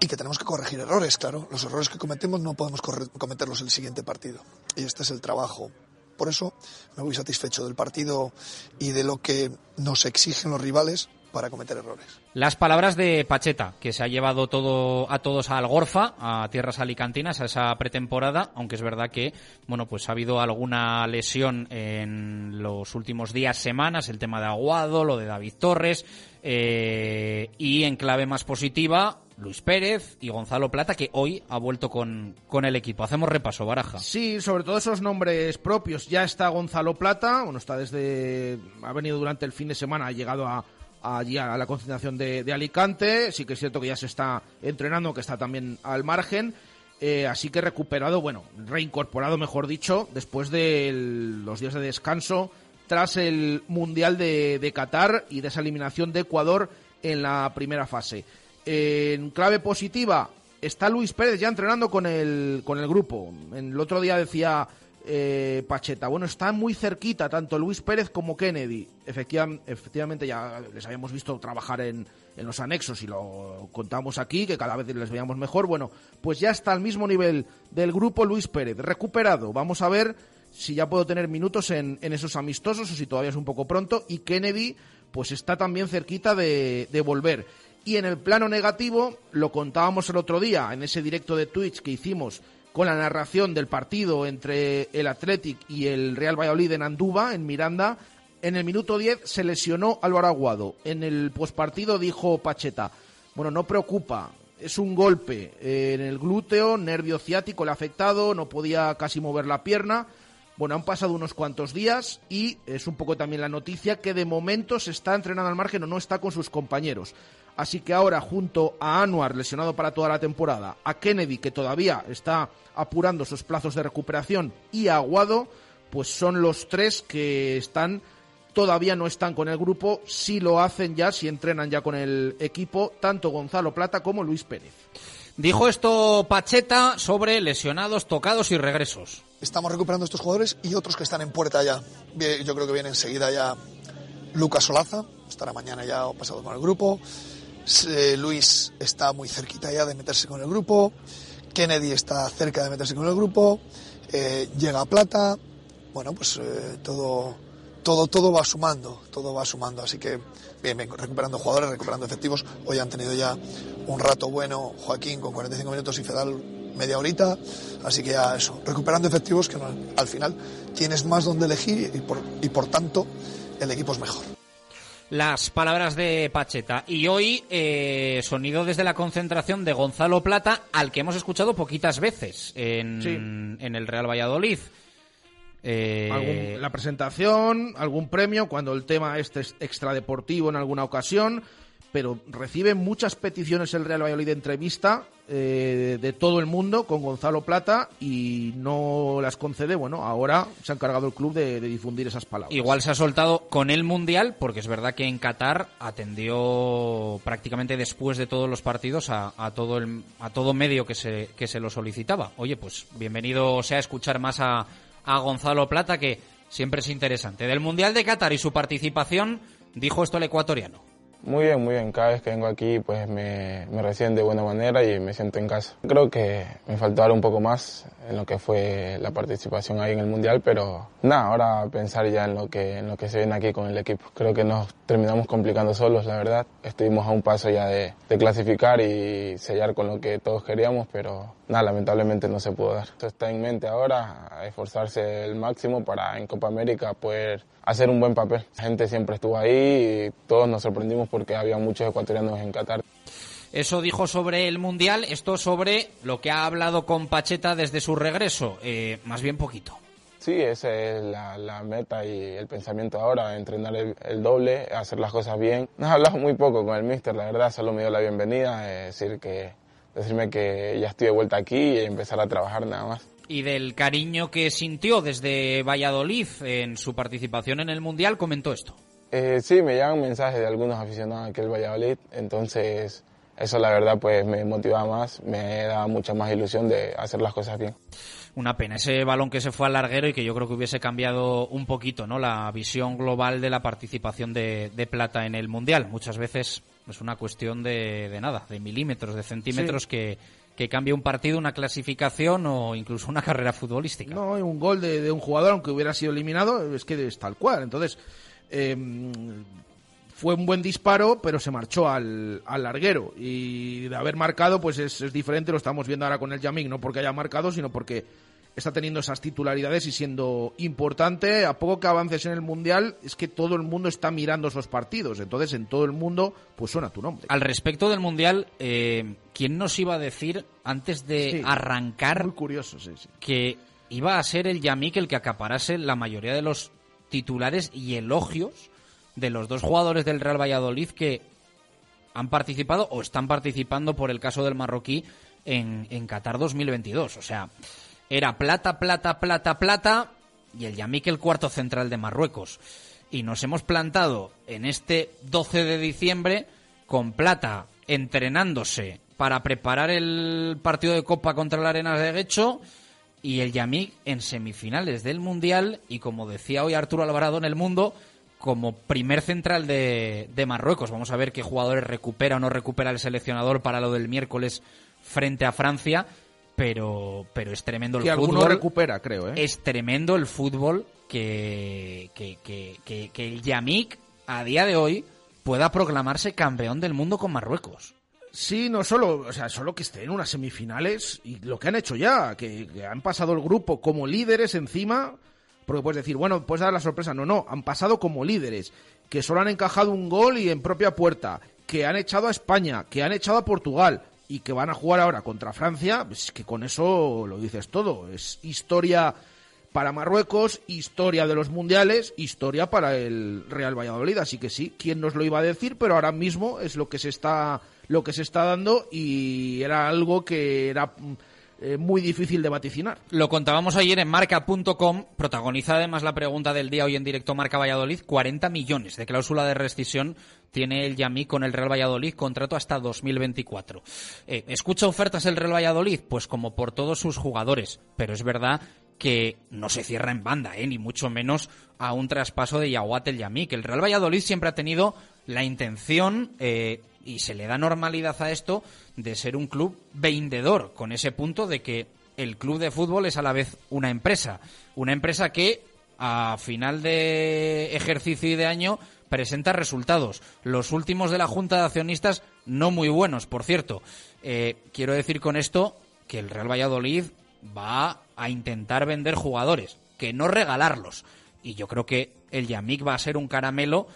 y que tenemos que corregir errores, claro. Los errores que cometemos no podemos cometerlos el siguiente partido. Y este es el trabajo por eso me voy satisfecho del partido y de lo que nos exigen los rivales para cometer errores. Las palabras de Pacheta, que se ha llevado todo a todos a Algorfa, a tierras alicantinas, a esa pretemporada, aunque es verdad que, bueno, pues ha habido alguna lesión en los últimos días, semanas, el tema de Aguado, lo de David Torres, eh, y en clave más positiva, Luis Pérez y Gonzalo Plata, que hoy ha vuelto con, con, el equipo. Hacemos repaso, Baraja. Sí, sobre todo esos nombres propios. Ya está Gonzalo Plata, bueno, está desde. ha venido durante el fin de semana, ha llegado a, allí a la concentración de, Alicante. Sí que es cierto que ya se está entrenando, que está también al margen. Eh, así que recuperado, bueno, reincorporado, mejor dicho, después de los días de descanso tras el Mundial de, de Qatar y de esa eliminación de Ecuador en la primera fase. En clave positiva, está Luis Pérez ya entrenando con el, con el grupo. El otro día decía eh, Pacheta, bueno, está muy cerquita tanto Luis Pérez como Kennedy. efectivamente, ya les habíamos visto trabajar en, en los anexos y lo contamos aquí, que cada vez les veíamos mejor. Bueno, pues ya está al mismo nivel del grupo Luis Pérez, recuperado. Vamos a ver si ya puedo tener minutos en, en esos amistosos o si todavía es un poco pronto. Y Kennedy, pues está también cerquita de, de volver. Y en el plano negativo, lo contábamos el otro día en ese directo de Twitch que hicimos con la narración del partido entre el Athletic y el Real Valladolid en Anduba, en Miranda. En el minuto 10 se lesionó Álvaro Aguado. En el pospartido dijo Pacheta, bueno, no preocupa, es un golpe en el glúteo, nervio ciático le ha afectado, no podía casi mover la pierna. Bueno, han pasado unos cuantos días y es un poco también la noticia que de momento se está entrenando al margen o no está con sus compañeros. Así que ahora, junto a Anuar, lesionado para toda la temporada, a Kennedy, que todavía está apurando sus plazos de recuperación, y a Aguado, pues son los tres que están todavía no están con el grupo, si lo hacen ya, si entrenan ya con el equipo, tanto Gonzalo Plata como Luis Pérez. Dijo esto Pacheta sobre lesionados, tocados y regresos. Estamos recuperando estos jugadores y otros que están en puerta ya. Yo creo que viene enseguida ya Lucas Solaza, estará mañana ya o pasado con el grupo. Luis está muy cerquita ya de meterse con el grupo, Kennedy está cerca de meterse con el grupo, eh, llega Plata, bueno, pues eh, todo, todo, todo va sumando, todo va sumando, así que bien, bien, recuperando jugadores, recuperando efectivos, hoy han tenido ya un rato bueno Joaquín con 45 minutos y Fedal media horita, así que ya eso, recuperando efectivos que al final tienes más donde elegir y por, y por tanto el equipo es mejor las palabras de Pacheta. Y hoy, eh, sonido desde la concentración de Gonzalo Plata, al que hemos escuchado poquitas veces en, en el Real Valladolid. Eh... la presentación, algún premio, cuando el tema este es extradeportivo en alguna ocasión, pero recibe muchas peticiones el Real Valladolid de entrevista eh, de todo el mundo con Gonzalo Plata y no las concede. Bueno, ahora se ha encargado el club de, difundir esas palabras. Igual se ha soltado con el Mundial, porque es verdad que en Qatar atendió prácticamente después de todos los partidos a, a todo el, a todo medio que se, que se lo solicitaba. Oye, pues bienvenido sea a escuchar más a, a Gonzalo Plata, que siempre es interesante. Del Mundial de Qatar y su participación, dijo esto el ecuatoriano. Muy bien, muy bien. Cada vez que vengo aquí pues me, me reciben de buena manera y me siento en casa. Creo que me faltó ahora un poco más en lo que fue la participación ahí en el Mundial, pero nada, ahora pensar ya en lo que, en lo que se viene aquí con el equipo. Creo que nos terminamos complicando solos, la verdad. Estuvimos a un paso ya de, de clasificar y sellar con lo que todos queríamos, pero nada, lamentablemente no se pudo dar. Esto está en mente ahora, esforzarse el máximo para en Copa América poder hacer un buen papel. La gente siempre estuvo ahí y todos nos sorprendimos porque había muchos ecuatorianos en Qatar. Eso dijo sobre el Mundial, esto sobre lo que ha hablado con Pacheta desde su regreso. Eh, más bien poquito. Sí, esa es la, la, meta y el pensamiento ahora, entrenar el, el, doble, hacer las cosas bien. Nos hablado muy poco con el míster, la verdad, solo me dio la bienvenida, es decir que, decirme que ya estoy de vuelta aquí y empezar a trabajar nada más y del cariño que sintió desde Valladolid en su participación en el Mundial, comentó esto. Eh, sí, me llegan mensajes de algunos aficionados aquí al Valladolid, entonces eso la verdad pues me motivaba más, me da mucha más ilusión de hacer las cosas bien. Una pena, ese balón que se fue al larguero y que yo creo que hubiese cambiado un poquito ¿no? la visión global de la participación de, de Plata en el Mundial. Muchas veces es una cuestión de, de nada, de milímetros, de centímetros sí. que que cambie un partido, una clasificación o incluso una carrera futbolística. No, un gol de, de un jugador, aunque hubiera sido eliminado, es que es tal cual. Entonces, eh, fue un buen disparo, pero se marchó al, al larguero. Y de haber marcado, pues es, es, diferente, lo estamos viendo ahora con el Yamik, no porque haya marcado, sino porque está teniendo esas titularidades y siendo importante. A poco que avances en el Mundial, es que todo el mundo está mirando esos partidos. Entonces, en todo el mundo, pues suena tu nombre. Al respecto del Mundial, eh, ¿quién nos iba a decir antes de Sí, arrancar Muy curioso, sí, sí. que iba a ser el Yamik el que acaparase la mayoría de los titulares y elogios de los dos jugadores del Real Valladolid que han participado o están participando por el caso del marroquí en, en Qatar 2022. O sea, era plata, plata, plata, plata y el Yamik el cuarto central de Marruecos. Y nos hemos plantado en este 12 de diciembre con plata entrenándose para preparar el partido de Copa contra la Arenas de Guecho y el Yamik en semifinales del Mundial y como decía hoy Arturo Alvarado en El Mundo, como primer central de, de, Marruecos. Vamos a ver qué jugadores recupera o no recupera el seleccionador para lo del miércoles frente a Francia, pero, pero es tremendo el que fútbol. alguno recupera, creo. ¿eh? Es tremendo el fútbol que, que, que, que, que el Yamik a día de hoy pueda proclamarse campeón del mundo con Marruecos. Sí, no solo, o sea, solo que esté en unas semifinales y lo que han hecho ya, que, que, han pasado el grupo como líderes encima, porque puedes decir, bueno, puedes dar la sorpresa. No, no, han pasado como líderes, que solo han encajado un gol y en propia puerta, que han echado a España, que han echado a Portugal y que van a jugar ahora contra Francia, pues que con eso lo dices todo. Es historia para Marruecos, historia de los mundiales, historia para el Real Valladolid. Así que sí, quién nos lo iba a decir, pero ahora mismo es lo que se está, lo que se está dando y era algo que era eh, muy difícil de vaticinar. Lo contábamos ayer en marca.com, protagoniza además la pregunta del día hoy en directo Marca Valladolid, 40 millones de cláusula de rescisión tiene el Yamí con el Real Valladolid, contrato hasta 2024. Eh, ¿Escucha ofertas el Real Valladolid? Pues como por todos sus jugadores, pero es verdad que no se cierra en banda, ¿eh? ni mucho menos a un traspaso de Yaguat el Yamí, que el Real Valladolid siempre ha tenido la intención, eh, y se le da normalidad a esto, de ser un club vendedor, con ese punto de que el club de fútbol es a la vez una empresa. Una empresa que a final de ejercicio y de año presenta resultados. Los últimos de la Junta de Accionistas no muy buenos, por cierto. Eh, quiero decir con esto que el Real Valladolid va a intentar vender jugadores, que no regalarlos. Y yo creo que el Yamik va a ser un caramelo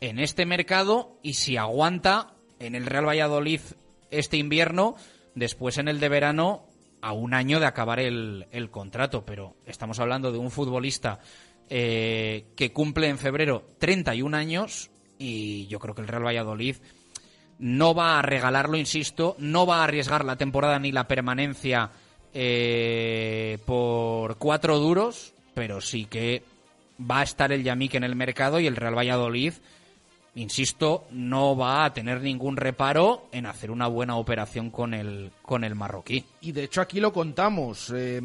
en este mercado y si aguanta en el Real Valladolid este invierno, después en el de verano, a un año de acabar el, contrato. Pero estamos hablando de un futbolista eh, que cumple en febrero 31 años y yo creo que el Real Valladolid no va a regalarlo, insisto, no va a arriesgar la temporada ni la permanencia eh, por cuatro duros, pero sí que va a estar el Yamik en el mercado y el Real Valladolid, insisto, no va a tener ningún reparo en hacer una buena operación con el, con el marroquí. Y de hecho aquí lo contamos. eh,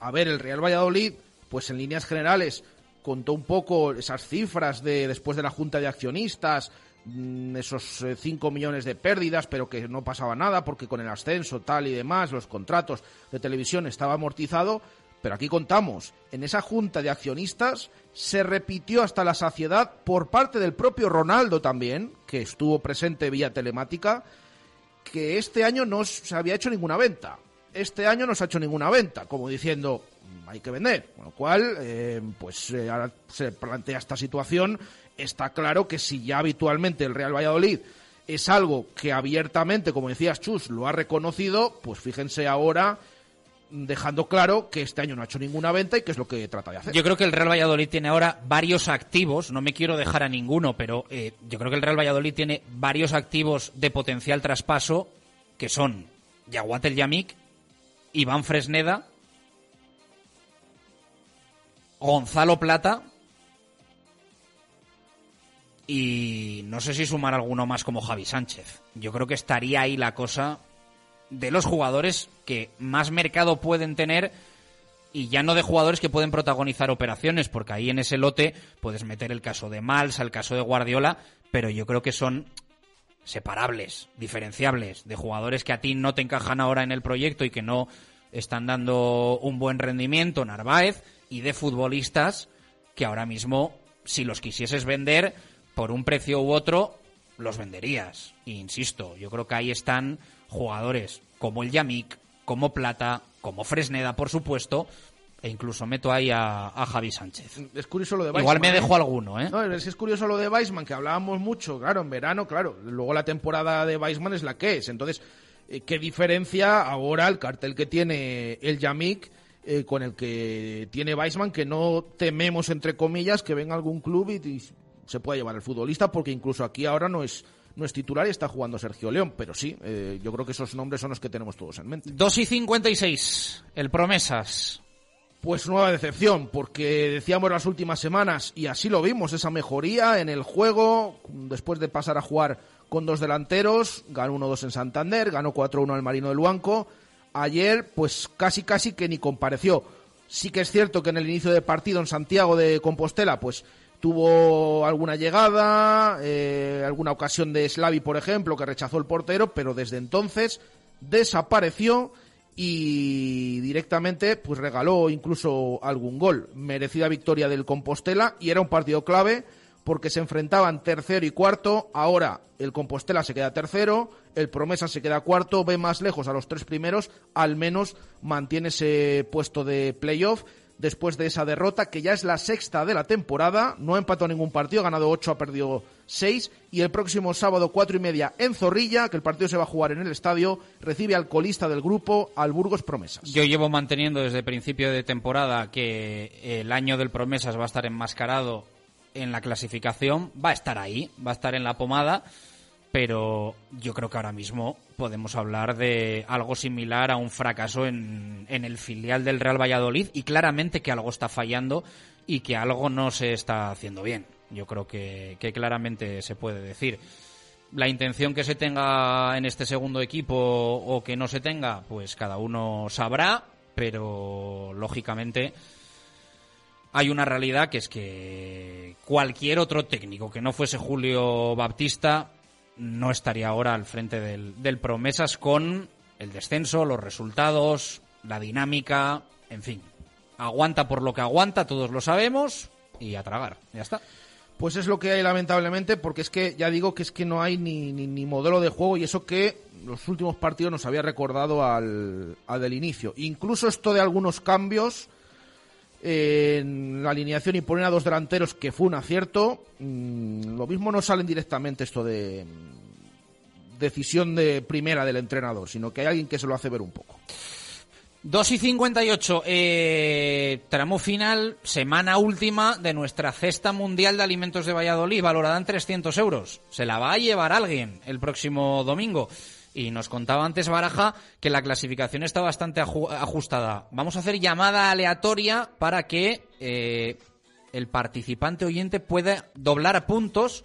a ver, el Real Valladolid, pues en líneas generales, contó un poco esas cifras de después de la Junta de Accionistas, mm, esos 5 millones de pérdidas, pero que no pasaba nada porque con el ascenso tal y demás, los contratos de televisión estaba amortizado. Pero aquí contamos, en esa junta de accionistas se repitió hasta la saciedad por parte del propio Ronaldo también, que estuvo presente vía telemática, que este año no se había hecho ninguna venta. Este año no se ha hecho ninguna venta, como diciendo, "Mm, hay que vender. Con lo cual, eh, pues eh, ahora se plantea esta situación. Está claro que si ya habitualmente el Real Valladolid es algo que abiertamente, como decías Chus, lo ha reconocido, pues fíjense ahora dejando claro que este año no ha hecho ninguna venta y que es lo que trata de hacer. Yo creo que el Real Valladolid tiene ahora varios activos, no me quiero dejar a ninguno, pero eh, yo creo que el Real Valladolid tiene varios activos de potencial traspaso que son Yaguat el Yamik, Iván Fresneda, Gonzalo Plata y no sé si sumar alguno más como Javi Sánchez. Yo creo que estaría ahí la cosa de los jugadores que más mercado pueden tener y ya no de jugadores que pueden protagonizar operaciones, porque ahí en ese lote puedes meter el caso de Malsa, el caso de Guardiola, pero yo creo que son separables, diferenciables, de jugadores que a ti no te encajan ahora en el proyecto y que no están dando un buen rendimiento, Narváez, y de futbolistas que ahora mismo, si los quisieses vender por un precio u otro, los venderías. E insisto, yo creo que ahí están jugadores como el Yamik, como Plata, como Fresneda, por supuesto, e incluso meto ahí a, a Javi Sánchez. Es curioso lo de Igual me Weissman, dejo alguno, ¿eh? No, es, es curioso lo de Weissman, que hablábamos mucho, claro, en verano, claro. Luego la temporada de Weissman es la que es. Entonces, eh, ¿qué diferencia ahora el cartel que tiene el Yamik eh, con el que tiene Weissman? Que no tememos, entre comillas, que venga algún club y, y se pueda llevar el futbolista, porque incluso aquí ahora no es no es titular y está jugando Sergio León, pero sí, eh, yo creo que esos nombres son los que tenemos todos en mente. 2 y 56, el Promesas. Pues nueva decepción, porque decíamos las últimas semanas, y así lo vimos, esa mejoría en el juego, después de pasar a jugar con dos delanteros, ganó 1-2 en Santander, ganó 4-1 al Marino del Luanco. Ayer, pues casi casi que ni compareció. Sí que es cierto que en el inicio de partido en Santiago de Compostela, pues tuvo alguna llegada, eh, alguna ocasión de Slavi, por ejemplo, que rechazó el portero, pero desde entonces desapareció y directamente pues regaló incluso algún gol. Merecida victoria del Compostela y era un partido clave porque se enfrentaban tercero y cuarto. Ahora el Compostela se queda tercero, el Promesa se queda cuarto, ve más lejos a los tres primeros, al menos mantiene ese puesto de playoff después de esa derrota, que ya es la sexta de la temporada. No ha empatado ningún partido, ha ganado ocho, ha perdido seis. Y el próximo sábado, cuatro y media, en Zorrilla, que el partido se va a jugar en el estadio, recibe al colista del grupo, al Burgos Promesas. Yo llevo manteniendo desde principio de temporada que el año del Promesas va a estar enmascarado en la clasificación, va a estar ahí, va a estar en la pomada, pero yo creo que ahora mismo podemos hablar de algo similar a un fracaso en, en el filial del Real Valladolid y claramente que algo está fallando y que algo no se está haciendo bien. Yo creo que, que claramente se puede decir. La intención que se tenga en este segundo equipo o que no se tenga, pues cada uno sabrá, pero lógicamente hay una realidad que es que cualquier otro técnico que no fuese Julio Baptista no estaría ahora al frente del, del Promesas con el descenso, los resultados, la dinámica, en fin. Aguanta por lo que aguanta, todos lo sabemos, y a tragar, ya está. Pues es lo que hay lamentablemente, porque es que ya digo que es que no hay ni, ni, ni modelo de juego y eso que los últimos partidos nos había recordado al, al del inicio. Incluso esto de algunos cambios en la alineación y poner a dos delanteros que fue un acierto, mmm, lo mismo no salen directamente esto de decisión de primera del entrenador, sino que hay alguien que se lo hace ver un poco. 2 y 58, eh, tramo final, semana última de nuestra cesta mundial de alimentos de Valladolid, valorada en 300 euros. Se la va a llevar alguien el próximo domingo. Y nos contaba antes Baraja que la clasificación está bastante ajustada. Vamos a hacer llamada aleatoria para que eh, el participante oyente pueda doblar puntos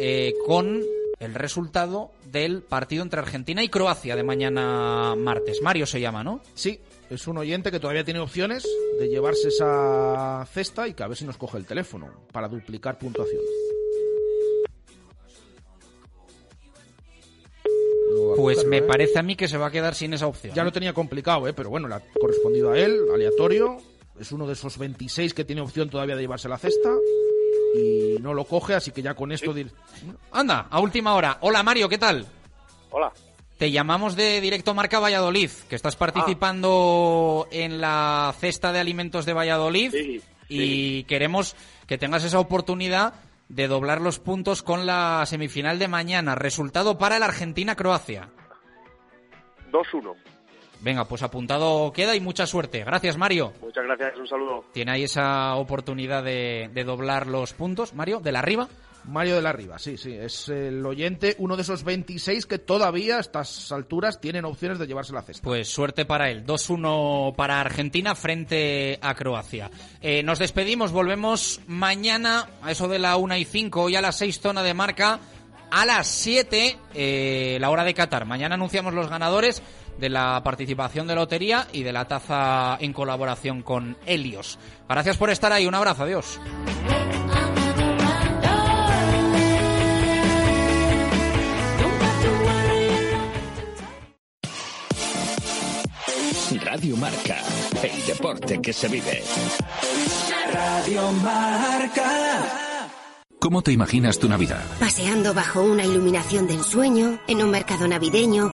eh, con el resultado del partido entre Argentina y Croacia de mañana martes. Mario se llama, ¿no? Sí, es un oyente que todavía tiene opciones de llevarse esa cesta y que a ver si nos coge el teléfono para duplicar puntuación. Pues me ¿eh? parece a mí que se va a quedar sin esa opción. Ya lo tenía complicado, ¿eh? pero bueno, le ha correspondido a él, aleatorio. Es uno de esos 26 que tiene opción todavía de llevarse la cesta y no lo coge, así que ya con esto... Anda, a última hora. Hola Mario, ¿qué tal? Hola. Te llamamos de Directo Marca Valladolid, que estás participando en la cesta de alimentos de Valladolid y queremos que tengas esa oportunidad de doblar los puntos con la semifinal de mañana. Resultado para el Argentina-Croacia. 2-1. Venga, pues apuntado queda y mucha suerte. Gracias, Mario. Muchas gracias, un saludo. Tiene ahí esa oportunidad de, doblar los puntos. Mario, de la arriba. Mario de la Riva, sí, sí, es el oyente, uno de esos 26 que todavía a estas alturas tienen opciones de llevarse la cesta. Pues suerte para él, 2-1 para Argentina frente a Croacia. Eh, nos despedimos, volvemos mañana a eso de la 1 y 5 y a las 6 zona de marca, a las 7 eh, la hora de Qatar. Mañana anunciamos los ganadores de la participación de lotería y de la taza en colaboración con Helios. Gracias por estar ahí, un abrazo, adiós. Radio Marca, el deporte que se vive. Radio Marca. ¿Cómo te imaginas tu Navidad? Paseando bajo una iluminación de ensueño, en un mercado navideño,